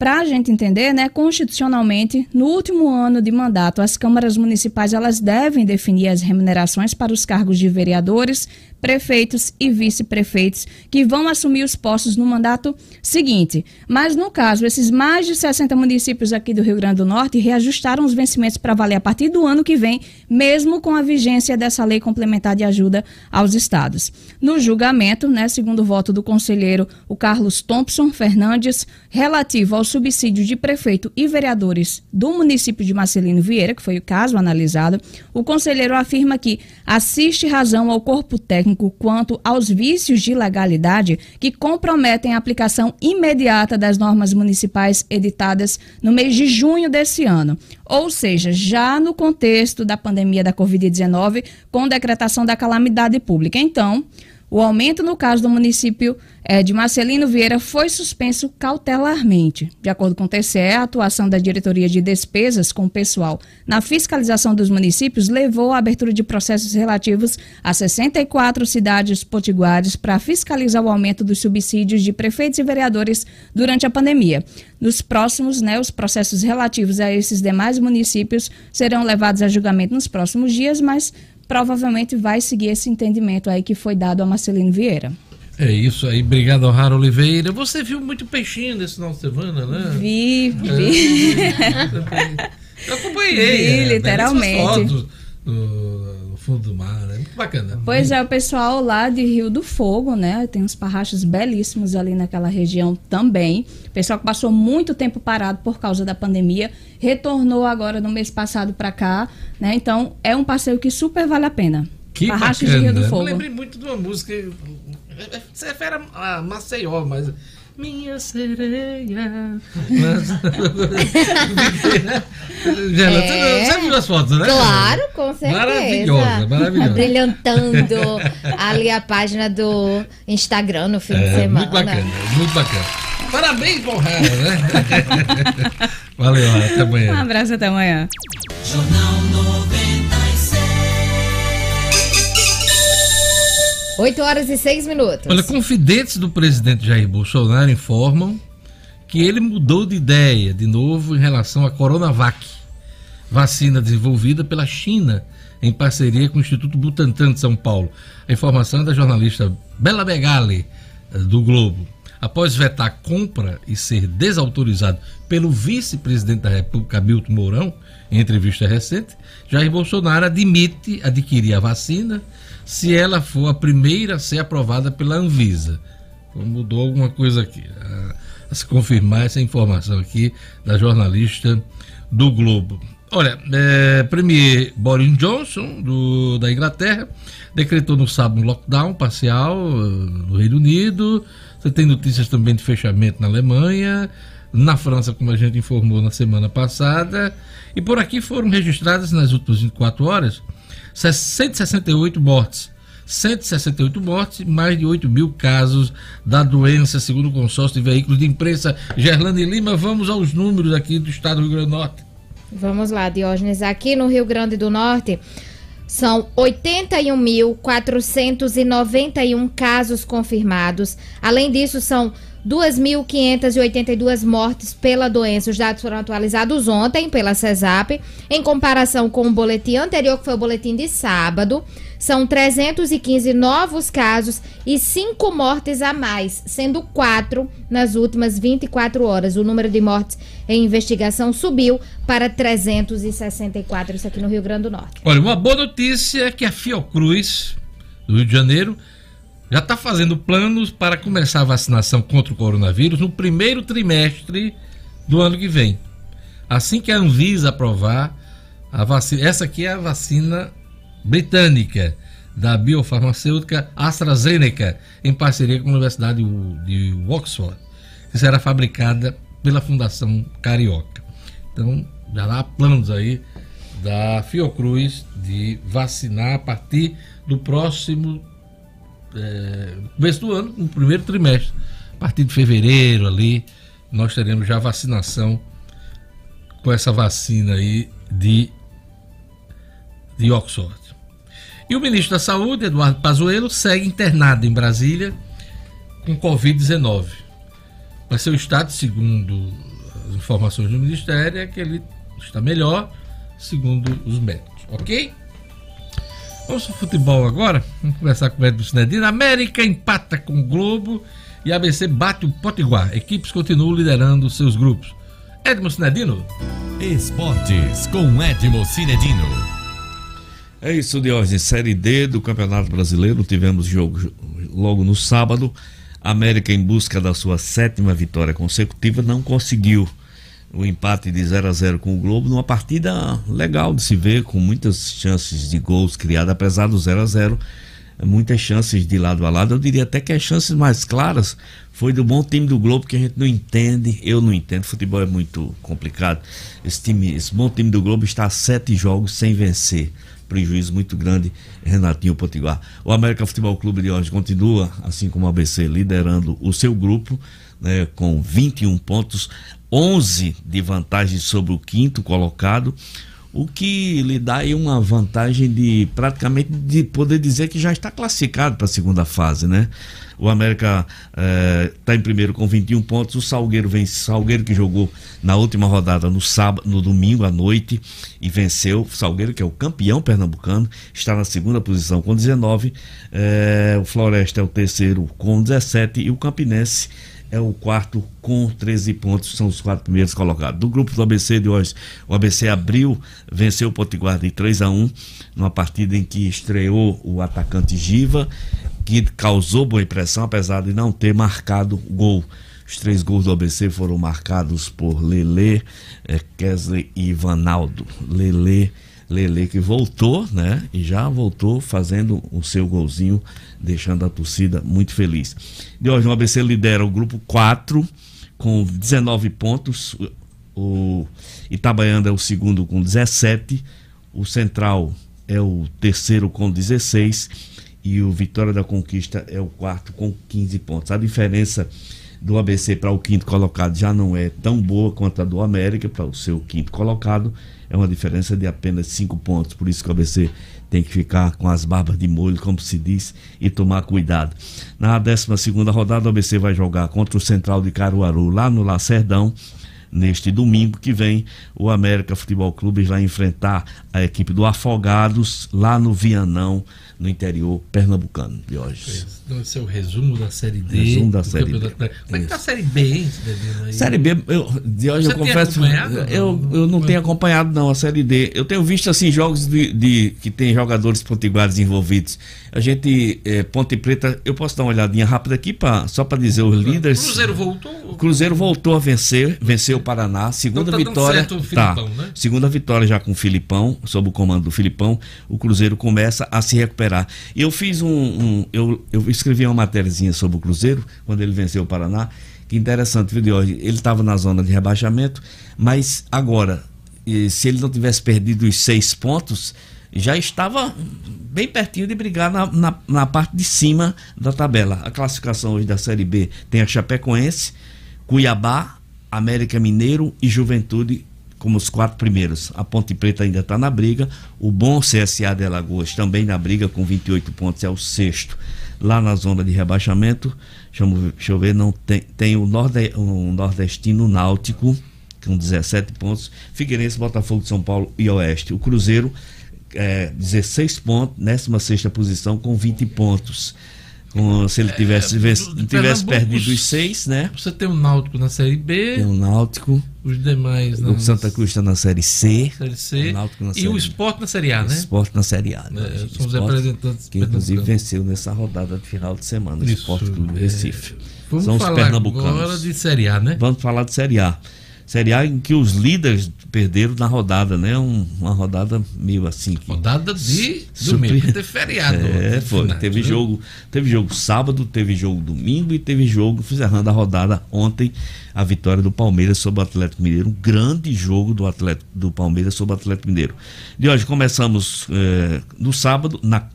Para a gente entender, né, constitucionalmente, no último ano de mandato, as câmaras municipais elas devem definir as remunerações para os cargos de vereadores, prefeitos e vice-prefeitos que vão assumir os postos no mandato seguinte. Mas, no caso, esses mais de 60 municípios aqui do Rio Grande do Norte reajustaram os vencimentos para valer a partir do ano que vem, mesmo com a vigência dessa lei complementar de ajuda aos estados. No julgamento, né, segundo o voto do conselheiro o Carlos Thompson Fernandes, relativo ao subsídio de prefeito e vereadores do município de Marcelino Vieira, que foi o caso analisado, o conselheiro afirma que assiste razão ao corpo técnico quanto aos vícios de legalidade que comprometem a aplicação imediata das normas municipais editadas no mês de junho desse ano. Ou seja, já no contexto da pandemia da Covid-19, com decretação da calamidade pública. Então, o aumento no caso do município é, de Marcelino Vieira foi suspenso cautelarmente. De acordo com o TCE, a atuação da Diretoria de Despesas com o pessoal na fiscalização dos municípios levou à abertura de processos relativos a 64 cidades potiguares para fiscalizar o aumento dos subsídios de prefeitos e vereadores durante a pandemia. Nos próximos, né, os processos relativos a esses demais municípios serão levados a julgamento nos próximos dias, mas provavelmente vai seguir esse entendimento aí que foi dado a Marcelino Vieira. É isso aí, obrigado ao Raro Oliveira. Você viu muito peixinho nesse final de semana, né? Vi, vi. É, eu acompanhei. Vi, é, literalmente. Fotos no, fundo do mar, né? Muito bacana. Pois é, o pessoal lá de Rio do Fogo, né? Tem uns parrachos belíssimos ali naquela região também. O pessoal que passou muito tempo parado por causa da pandemia, retornou agora no mês passado para cá, né? Então, é um passeio que super vale a pena. Que Parrachos bacana. de Rio do Fogo. Eu lembrei muito de uma música você refere a Maceió, mas. Minha sereia. é. Você viu as fotos, né? Claro, com certeza. Maravilhosa, maravilhosa. Brilhantando ali a página do Instagram no fim é, de semana. Muito bacana, muito bacana. Parabéns, Borrara, né? Valeu, até amanhã. Um abraço, até amanhã. Jornal 8 horas e 6 minutos. Olha, confidentes do presidente Jair Bolsonaro informam que ele mudou de ideia de novo em relação à Coronavac. vacina desenvolvida pela China em parceria com o Instituto Butantan de São Paulo. A informação é da jornalista Bela Begali, eh, do Globo. Após vetar a compra e ser desautorizado pelo vice-presidente da República, Hamilton Mourão, em entrevista recente, Jair Bolsonaro admite adquirir a vacina se ela for a primeira a ser aprovada pela Anvisa. Então, mudou alguma coisa aqui. A, a se confirmar essa informação aqui da jornalista do Globo. Olha, é, Premier Boris Johnson, do, da Inglaterra, decretou no sábado um lockdown parcial uh, no Reino Unido. Você tem notícias também de fechamento na Alemanha, na França, como a gente informou na semana passada. E por aqui foram registradas nas últimas 24 horas 168 mortes. 168 mortes, mais de 8 mil casos da doença, segundo o consórcio de veículos de imprensa. Gerlane Lima, vamos aos números aqui do estado do Rio Grande do Norte. Vamos lá, Diógenes. Aqui no Rio Grande do Norte são 81.491 casos confirmados. Além disso, são 2.582 mortes pela doença. Os dados foram atualizados ontem pela CESAP, em comparação com o boletim anterior, que foi o boletim de sábado. São 315 novos casos e 5 mortes a mais, sendo 4 nas últimas 24 horas. O número de mortes em investigação subiu para 364, isso aqui no Rio Grande do Norte. Olha, uma boa notícia é que a Fiocruz, do Rio de Janeiro, já está fazendo planos para começar a vacinação contra o coronavírus no primeiro trimestre do ano que vem. Assim que a Anvisa aprovar a vacina, essa aqui é a vacina britânica da biofarmacêutica AstraZeneca, em parceria com a Universidade de Oxford, que será fabricada pela Fundação Carioca. Então, já há planos aí da Fiocruz de vacinar a partir do próximo é, começo do ano, no primeiro trimestre. A partir de fevereiro ali, nós teremos já vacinação com essa vacina aí de, de Oxford. E o ministro da Saúde, Eduardo Pazuello, segue internado em Brasília com Covid-19. Vai ser o estado, segundo as informações do Ministério, é que ele está melhor, segundo os médicos, ok? Vamos pro futebol agora. Vamos conversar com o Edson Cinedino. América empata com o Globo e ABC bate o Potiguar. Equipes continuam liderando seus grupos. Edmo Cinedino. Esportes com Edmo Cinedino. É isso, de hoje. Série D do Campeonato Brasileiro. Tivemos jogo logo no sábado. América, em busca da sua sétima vitória consecutiva, não conseguiu o empate de 0 a 0 com o Globo numa partida legal de se ver, com muitas chances de gols criadas, apesar do 0 a 0 muitas chances de lado a lado. Eu diria até que as chances mais claras foi do bom time do Globo que a gente não entende. Eu não entendo. Futebol é muito complicado. Esse time, esse bom time do Globo está a sete jogos sem vencer. Prejuízo muito grande, Renatinho Potiguar. O América Futebol Clube de hoje continua, assim como o ABC, liderando o seu grupo, né, com 21 pontos. 11 de vantagem sobre o quinto colocado, o que lhe dá aí uma vantagem de praticamente de poder dizer que já está classificado para a segunda fase, né? O América está eh, em primeiro com 21 pontos. O Salgueiro vence. Salgueiro que jogou na última rodada no sábado, no domingo à noite e venceu. Salgueiro, que é o campeão pernambucano, está na segunda posição com 19. Eh, o Floresta é o terceiro com 17 e o Campinense é o quarto com 13 pontos, são os quatro primeiros colocados. Do grupo do ABC de hoje, o ABC abriu, venceu o Potiguar de 3 a 1 numa partida em que estreou o atacante Giva, que causou boa impressão, apesar de não ter marcado gol. Os três gols do ABC foram marcados por Lele, eh, Kesley e Vanaldo. Lele Lele que voltou, né? E já voltou fazendo o seu golzinho, deixando a torcida muito feliz. De hoje o ABC lidera o grupo 4 com 19 pontos. O Itabaiana é o segundo com 17. O Central é o terceiro com 16 e o Vitória da Conquista é o quarto com 15 pontos. A diferença do ABC para o quinto colocado já não é tão boa quanto a do América para o seu quinto colocado. É uma diferença de apenas cinco pontos. Por isso que o ABC tem que ficar com as barbas de molho, como se diz, e tomar cuidado. Na 12 rodada, o ABC vai jogar contra o Central de Caruaru, lá no Lacerdão. neste domingo que vem, o América Futebol Clube vai enfrentar a equipe do Afogados lá no Vianão, no interior pernambucano de hoje. Esse é o resumo da Série D. Resumo da Série B. Como é que tá a Série B, hein, aí? Série B, eu, de hoje Você eu confesso, eu, eu não tenho acompanhado não a Série D. Eu tenho visto assim jogos de, de- que tem jogadores potiguares envolvidos. A gente, eh, Ponte Preta, eu posso dar uma olhadinha rápida aqui pra, só para dizer os líderes. Cruzeiro voltou? O Cruzeiro voltou a vencer, venceu o Paraná, segunda Então tá vitória. certo o tá, Filipão, né? segunda vitória já com o Filipão, sob o comando do Filipão, o Cruzeiro começa a se recuperar. Eu fiz um, um- eu, eu escrevi uma matériazinha sobre o Cruzeiro quando ele venceu o Paraná, que interessante, viu, Diógenes? Ele estava na zona de rebaixamento, mas agora, se ele não tivesse perdido os seis pontos, já estava bem pertinho de brigar na, na, na parte de cima da tabela. A classificação hoje da Série B tem a Chapecoense, Cuiabá, América Mineiro e Juventude como os quatro primeiros. A Ponte Preta ainda está na briga. O bom CSA de Alagoas também na briga com 28 pontos, é o sexto. Lá na zona de rebaixamento, deixa eu, ver, não tem, tem o, o nordestino Náutico com 17 pontos, Figueirense, Botafogo de São Paulo e Oeste. O Cruzeiro, é, 16 pontos, 16 posição com 20 pontos. Se ele tivesse, do- do tivesse perdido os seis, né? Você tem o Náutico na Série B, Tem o Náutico. os demais O Santa Cruz está na Série C. Série C o Náutico na e série o B. Sport na Série A, O né? Sport na Série A. né? É, O são os representantes Que inclusive venceu nessa rodada de final de semana. O Isso, Sport Clube do é. Recife. Vamos São os falar pernambucanos. agora de Série A, né? Vamos falar de Série A. Série A em que os líderes perderam na rodada, né? Um- uma rodada meio assim. Que Rodada de Super- domingo, porque teve feriado. É, ontem, foi. final, teve viu? jogo, teve jogo sábado, teve jogo domingo e teve jogo encerrando a rodada ontem a vitória do Palmeiras sobre o Atlético Mineiro, um grande jogo do Atlético do Palmeiras sobre o Atlético Mineiro. De hoje começamos eh, no sábado na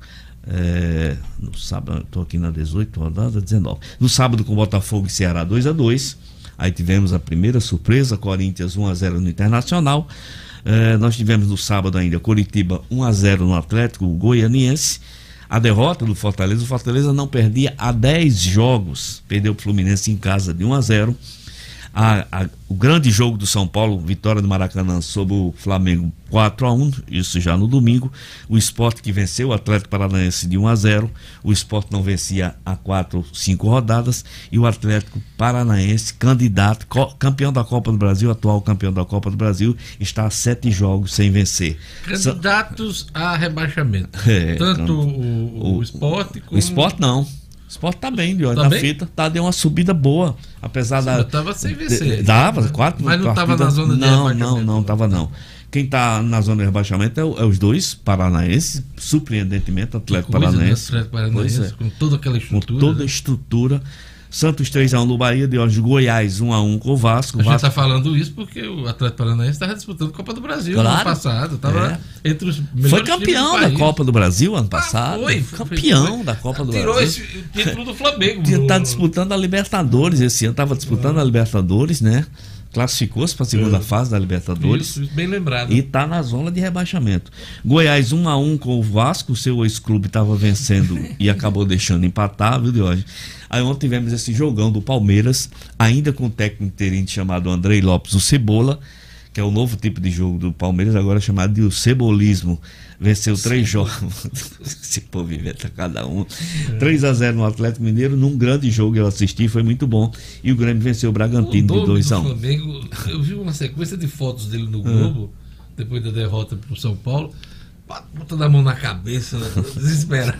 eh, no sábado, estou aqui na 18 rodada 19. No sábado com Botafogo e Ceará 2 a 2. Aí tivemos a primeira surpresa, Corinthians 1 a 0 no Internacional. Eh, nós tivemos no sábado ainda Curitiba 1 a 0 no Atlético Goianiense. A derrota do Fortaleza, o Fortaleza não perdia há 10 jogos, perdeu o Fluminense em casa de 1 a 0. A- a- o grande jogo do São Paulo, vitória do Maracanã sobre o Flamengo 4 a 1 isso já no domingo. O esporte que venceu o Atlético Paranaense de 1 a 0 O esporte não vencia há 4, 5 rodadas. E o Atlético Paranaense, candidato, campeão da Copa do Brasil, atual campeão da Copa do Brasil, está a 7 jogos sem vencer. Sa- Candidatos a rebaixamento. É, Tanto can- o, o, esporte como. O esporte não. O esporte tá bem, de olho Tá na bem? fita, tá, deu uma subida boa. Apesar da. Mas tava sem vencer. Dava, quatro Mas não tava na zona de Não, não, não tava não. Quem tá na zona de rebaixamento é, é os dois paranaenses, surpreendentemente, Atlético coisa, né? Paranaense. Atlético Paranaense, é. com toda aquela Com estrutura. toda a né? Santos 3x1 no Bahia, de hoje Goiás 1x1 com o Vasco. A gente está falando isso porque o Atlético Paranaense estava disputando a Copa do Brasil no Claro. ano passado. Estava entre os Foi campeão da. Copa do Brasil ano passado. foi, campeão foi. da Copa do Tirou Brasil. esse título do Flamengo. Está disputando a Libertadores esse ano. Estava disputando a Libertadores, né? Classificou-se para a segunda fase da Libertadores. Isso, isso, bem lembrado. E está na zona de rebaixamento. Goiás 1 a 1 com o Vasco, o seu ex-clube estava vencendo e acabou deixando empatar, viu, Diógenes? Aí ontem tivemos esse jogão do Palmeiras, ainda com o técnico interino chamado Andrei Lopes, o Cebola, que é o novo tipo de jogo do Palmeiras, agora chamado de o cebolismo. Venceu três jogos. Esse povo inventa cada um. 3 a 0 no Atlético Mineiro, num grande jogo eu assisti, foi muito bom. E o Grêmio venceu o Bragantino de nome 2 a do 1 Flamengo, eu vi uma sequência de fotos dele Ah. no Globo, depois da derrota pro São Paulo, botando a mão na cabeça, desesperado.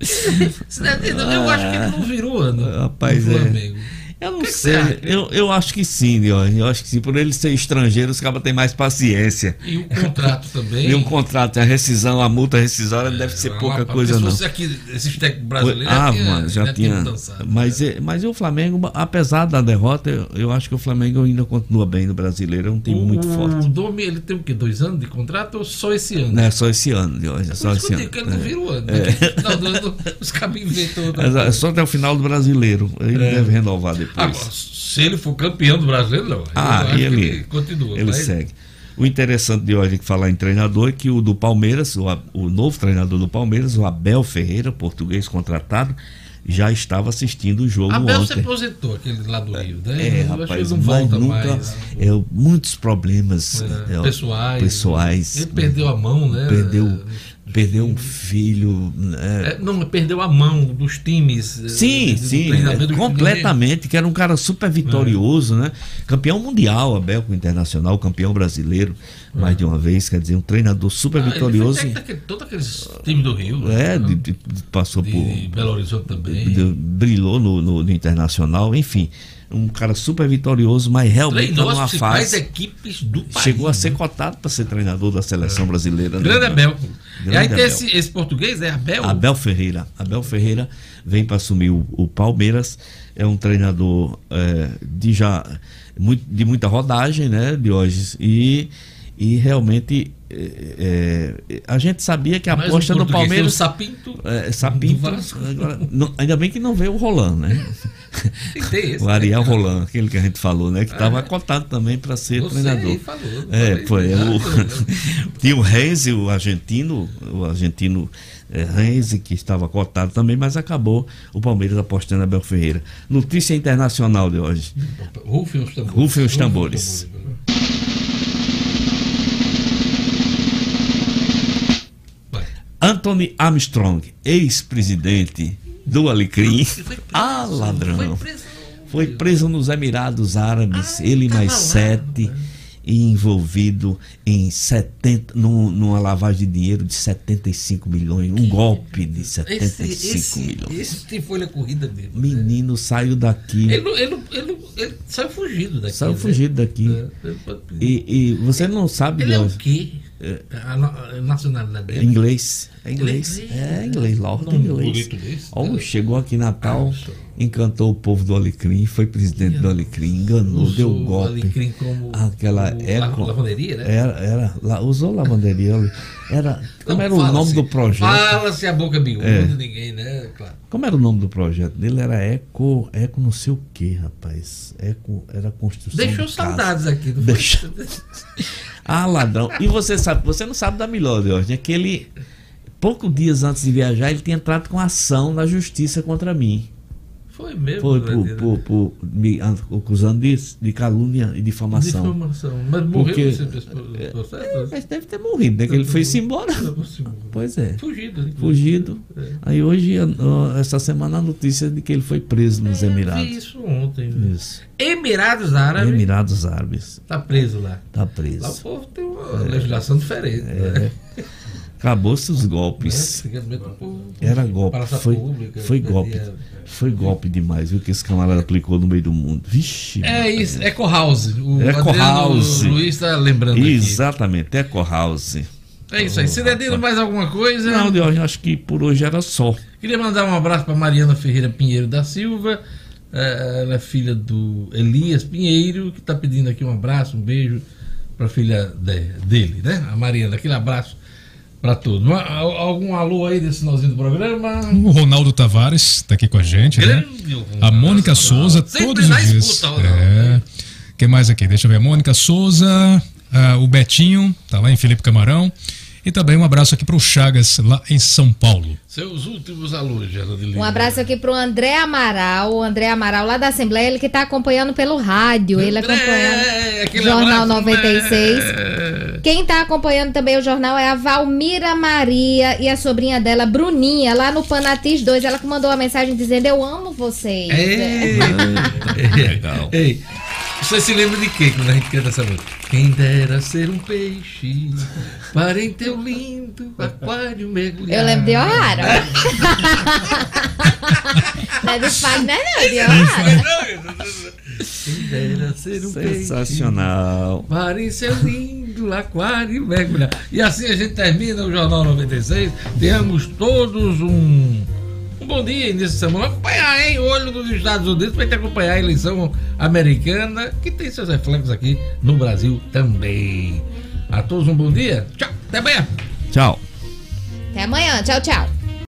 Eu acho que ele não virou ano. Rapaz, é. Flamengo. Eu não Que sei. Eu, eu acho que sim, Diógenes. Eu acho que sim. Por ele ser estrangeiro, os cabas têm mais paciência. E o contrato também. E um contrato, a rescisão, a multa rescisória deve ser Uma- pouca coisa, se não. fosse aqui, esses técnicos brasileiros ah, mano, já, tinha. dançado. mas, é- mas o Flamengo, apesar da derrota, eu, eu acho que o Flamengo ainda continua bem no brasileiro. É um time muito o, forte. O Domi, ele tem o quê? Dois anos de contrato ou só esse ano? Não é só esse ano, Diógenes. É só esse ano. que ele não É. vira o ano. É. né? Do- os cabos inventam é só até o final do brasileiro. Ele É. deve renovar depois. Agora, se ele for campeão do brasileiro, não. Ah, e que ele, continua. ele mas- segue. O interessante de hoje que falar em treinador é que o do Palmeiras, o, o novo treinador do Palmeiras, o Abel Ferreira, português contratado, já estava assistindo o jogo Abel se ontem. aposentou, aquele lá do Rio, né? É, Eu rapaz, ele não mas volta nunca. mais. É, muitos problemas É, é, pessoais. pessoais. Ele perdeu a mão, né? Perdeu, perdeu um filho. né? É, não, perdeu a mão dos times. eh, Sim, do sim, treinamento é, completamente, que era um cara super vitorioso, né? Campeão mundial, Abel com Internacional, campeão brasileiro, mais de uma vez, quer dizer, um treinador super Ah, ele vitorioso. foi técnico daquele- Todos aqueles times do Rio. É, né? de- de- passou De por. Belo Horizonte também. de- brilhou no, no- no Internacional, enfim. Um cara super vitorioso, mas realmente Treinou tá as numa fase. equipes do país. Chegou a ser cotado para ser treinador da seleção brasileira. né? Grande e aí tem esse, esse português, é Abel? Abel Ferreira. Abel Ferreira vem para assumir o, o Palmeiras. É um treinador é, de já muito, de muita rodagem, né, Diógenes? E, e realmente é, é, a gente sabia que a Mais um aposta no português, Palmeiras. Sapinto É, Sapinto. do agora, não- ainda bem que não veio o Roland, né? Esse, o Ariel né? Roland, aquele que a gente falou, né? Que estava É. cotado também para ser Você treinador. falou, é, foi. nada, O, né? tinha o Renzi, o argentino, o argentino é, Renzi, que estava cotado também, mas acabou o Palmeiras apostando Abel Ferreira. Notícia internacional de hoje. Rufem os tambores. Rufem os tambores. Anthony Armstrong, ex-presidente do Alecrim. Ah, ladrão. Foi preso nos Emirados Árabes, ele mais sete, e envolvido em 70, num- numa lavagem de dinheiro de 75 milhões, um golpe de 75 Esse, esse, milhões. esse tem folha corrida mesmo. Menino saiu daqui. Ele, ele, ele, ele saiu fugido daqui. Saiu né? fugido daqui. É, E, e você não sabe, Ele é o quê? A, no- a nacionalidade dele? Inglês. É inglês. É inglês, Lorde Não, inglês. desse. Oh, chegou aqui em Natal, encantou o povo do Alecrim, foi presidente do Alecrim, enganou, Usou deu o golpe. Alecrim como Aquela o eco. la- lavanderia, né? Era, era, la- usou lavanderia. Era, como Não, era o nome do projeto? Fala-se a boca miúda, É. ninguém, né? Claro. Como era o nome do projeto dele? Era Eco, Eco não sei o que, rapaz. Eco era construção. Deixou de casa. saudades aqui do Deixou. Ah, ladrão. E você sabe, você não sabe da melhor, Deus, é que ele, poucos dias antes de viajar, ele tinha entrado com ação na justiça contra mim. Foi mesmo. Foi por, por, por me an- acusando de, de calúnia e difamação. Difamação. Mas morreu Porque- esse processo? É, mas deve ter morrido, né? Que ele foi-se embora. Pois é. Fugido. né? Fugido. É. Aí hoje, essa semana, a notícia de que ele foi preso nos Eu vi Emirados. isso ontem. Isso. Emirados Árabes. Emirados Árabes. Tá preso lá. Tá Lá o preso. povo tem uma legislação diferente. né? É. Acabou-se os golpes. O povo- Era golpe. Foi, foi perdia- golpe. Foi golpe demais, viu? Que esse camarada aplicou no meio do mundo. Vixe. É isso, Eco House. O Eco House. Luiz está lembrando aqui. Exatamente, Eco House. É isso aí. Cidadino, mais alguma coisa? Não, Deus, acho que por hoje era só. Queria mandar um abraço para Mariana Ferreira Pinheiro da Silva. Ela é filha do Elias Pinheiro, que está pedindo aqui um abraço, um beijo para a filha de- dele, né? A Mariana. Aquele abraço para al- Algum alô aí desse finalzinho do programa? O Ronaldo Tavares está aqui com a gente, né? Ronaldo. A Mônica Souza, todos os dias. É. Quem mais aqui? Deixa eu ver. A Mônica Souza, ah, o Betinho, tá lá em Felipe Camarão. E também um abraço aqui para o Chagas, lá em São Paulo. Seus últimos alôs, Geraldo Um abraço aqui pro André Amaral, o André Amaral lá da Assembleia, ele que tá acompanhando pelo rádio, ele acompanhando aquele Jornal abraço, 96. né? Quem tá acompanhando também o jornal é a Valmira Maria e a sobrinha dela, Bruninha, lá no Panatis 2. Ela que mandou uma mensagem dizendo: Eu amo vocês. Ei, Legal. Ei, você se lembra de quê quando a gente canta essa música? Quem dera ser um peixe para em teu lindo aquário mergulhar. Eu lembro de O'Hara. não é do Fagner, não, de O'Hara. Quem dera ser um Sensacional. peixe para em seu lindo aquário mergulhar. E assim a gente termina o Jornal 96. Tenhamos todos um, um bom dia nessa semana. Acompanhar, hein? Olho dos Estados Unidos para gente acompanhar a eleição americana, que tem seus reflexos aqui no Brasil também. A todos um bom dia. Tchau. Até amanhã. Tchau. Até amanhã. Tchau, tchau.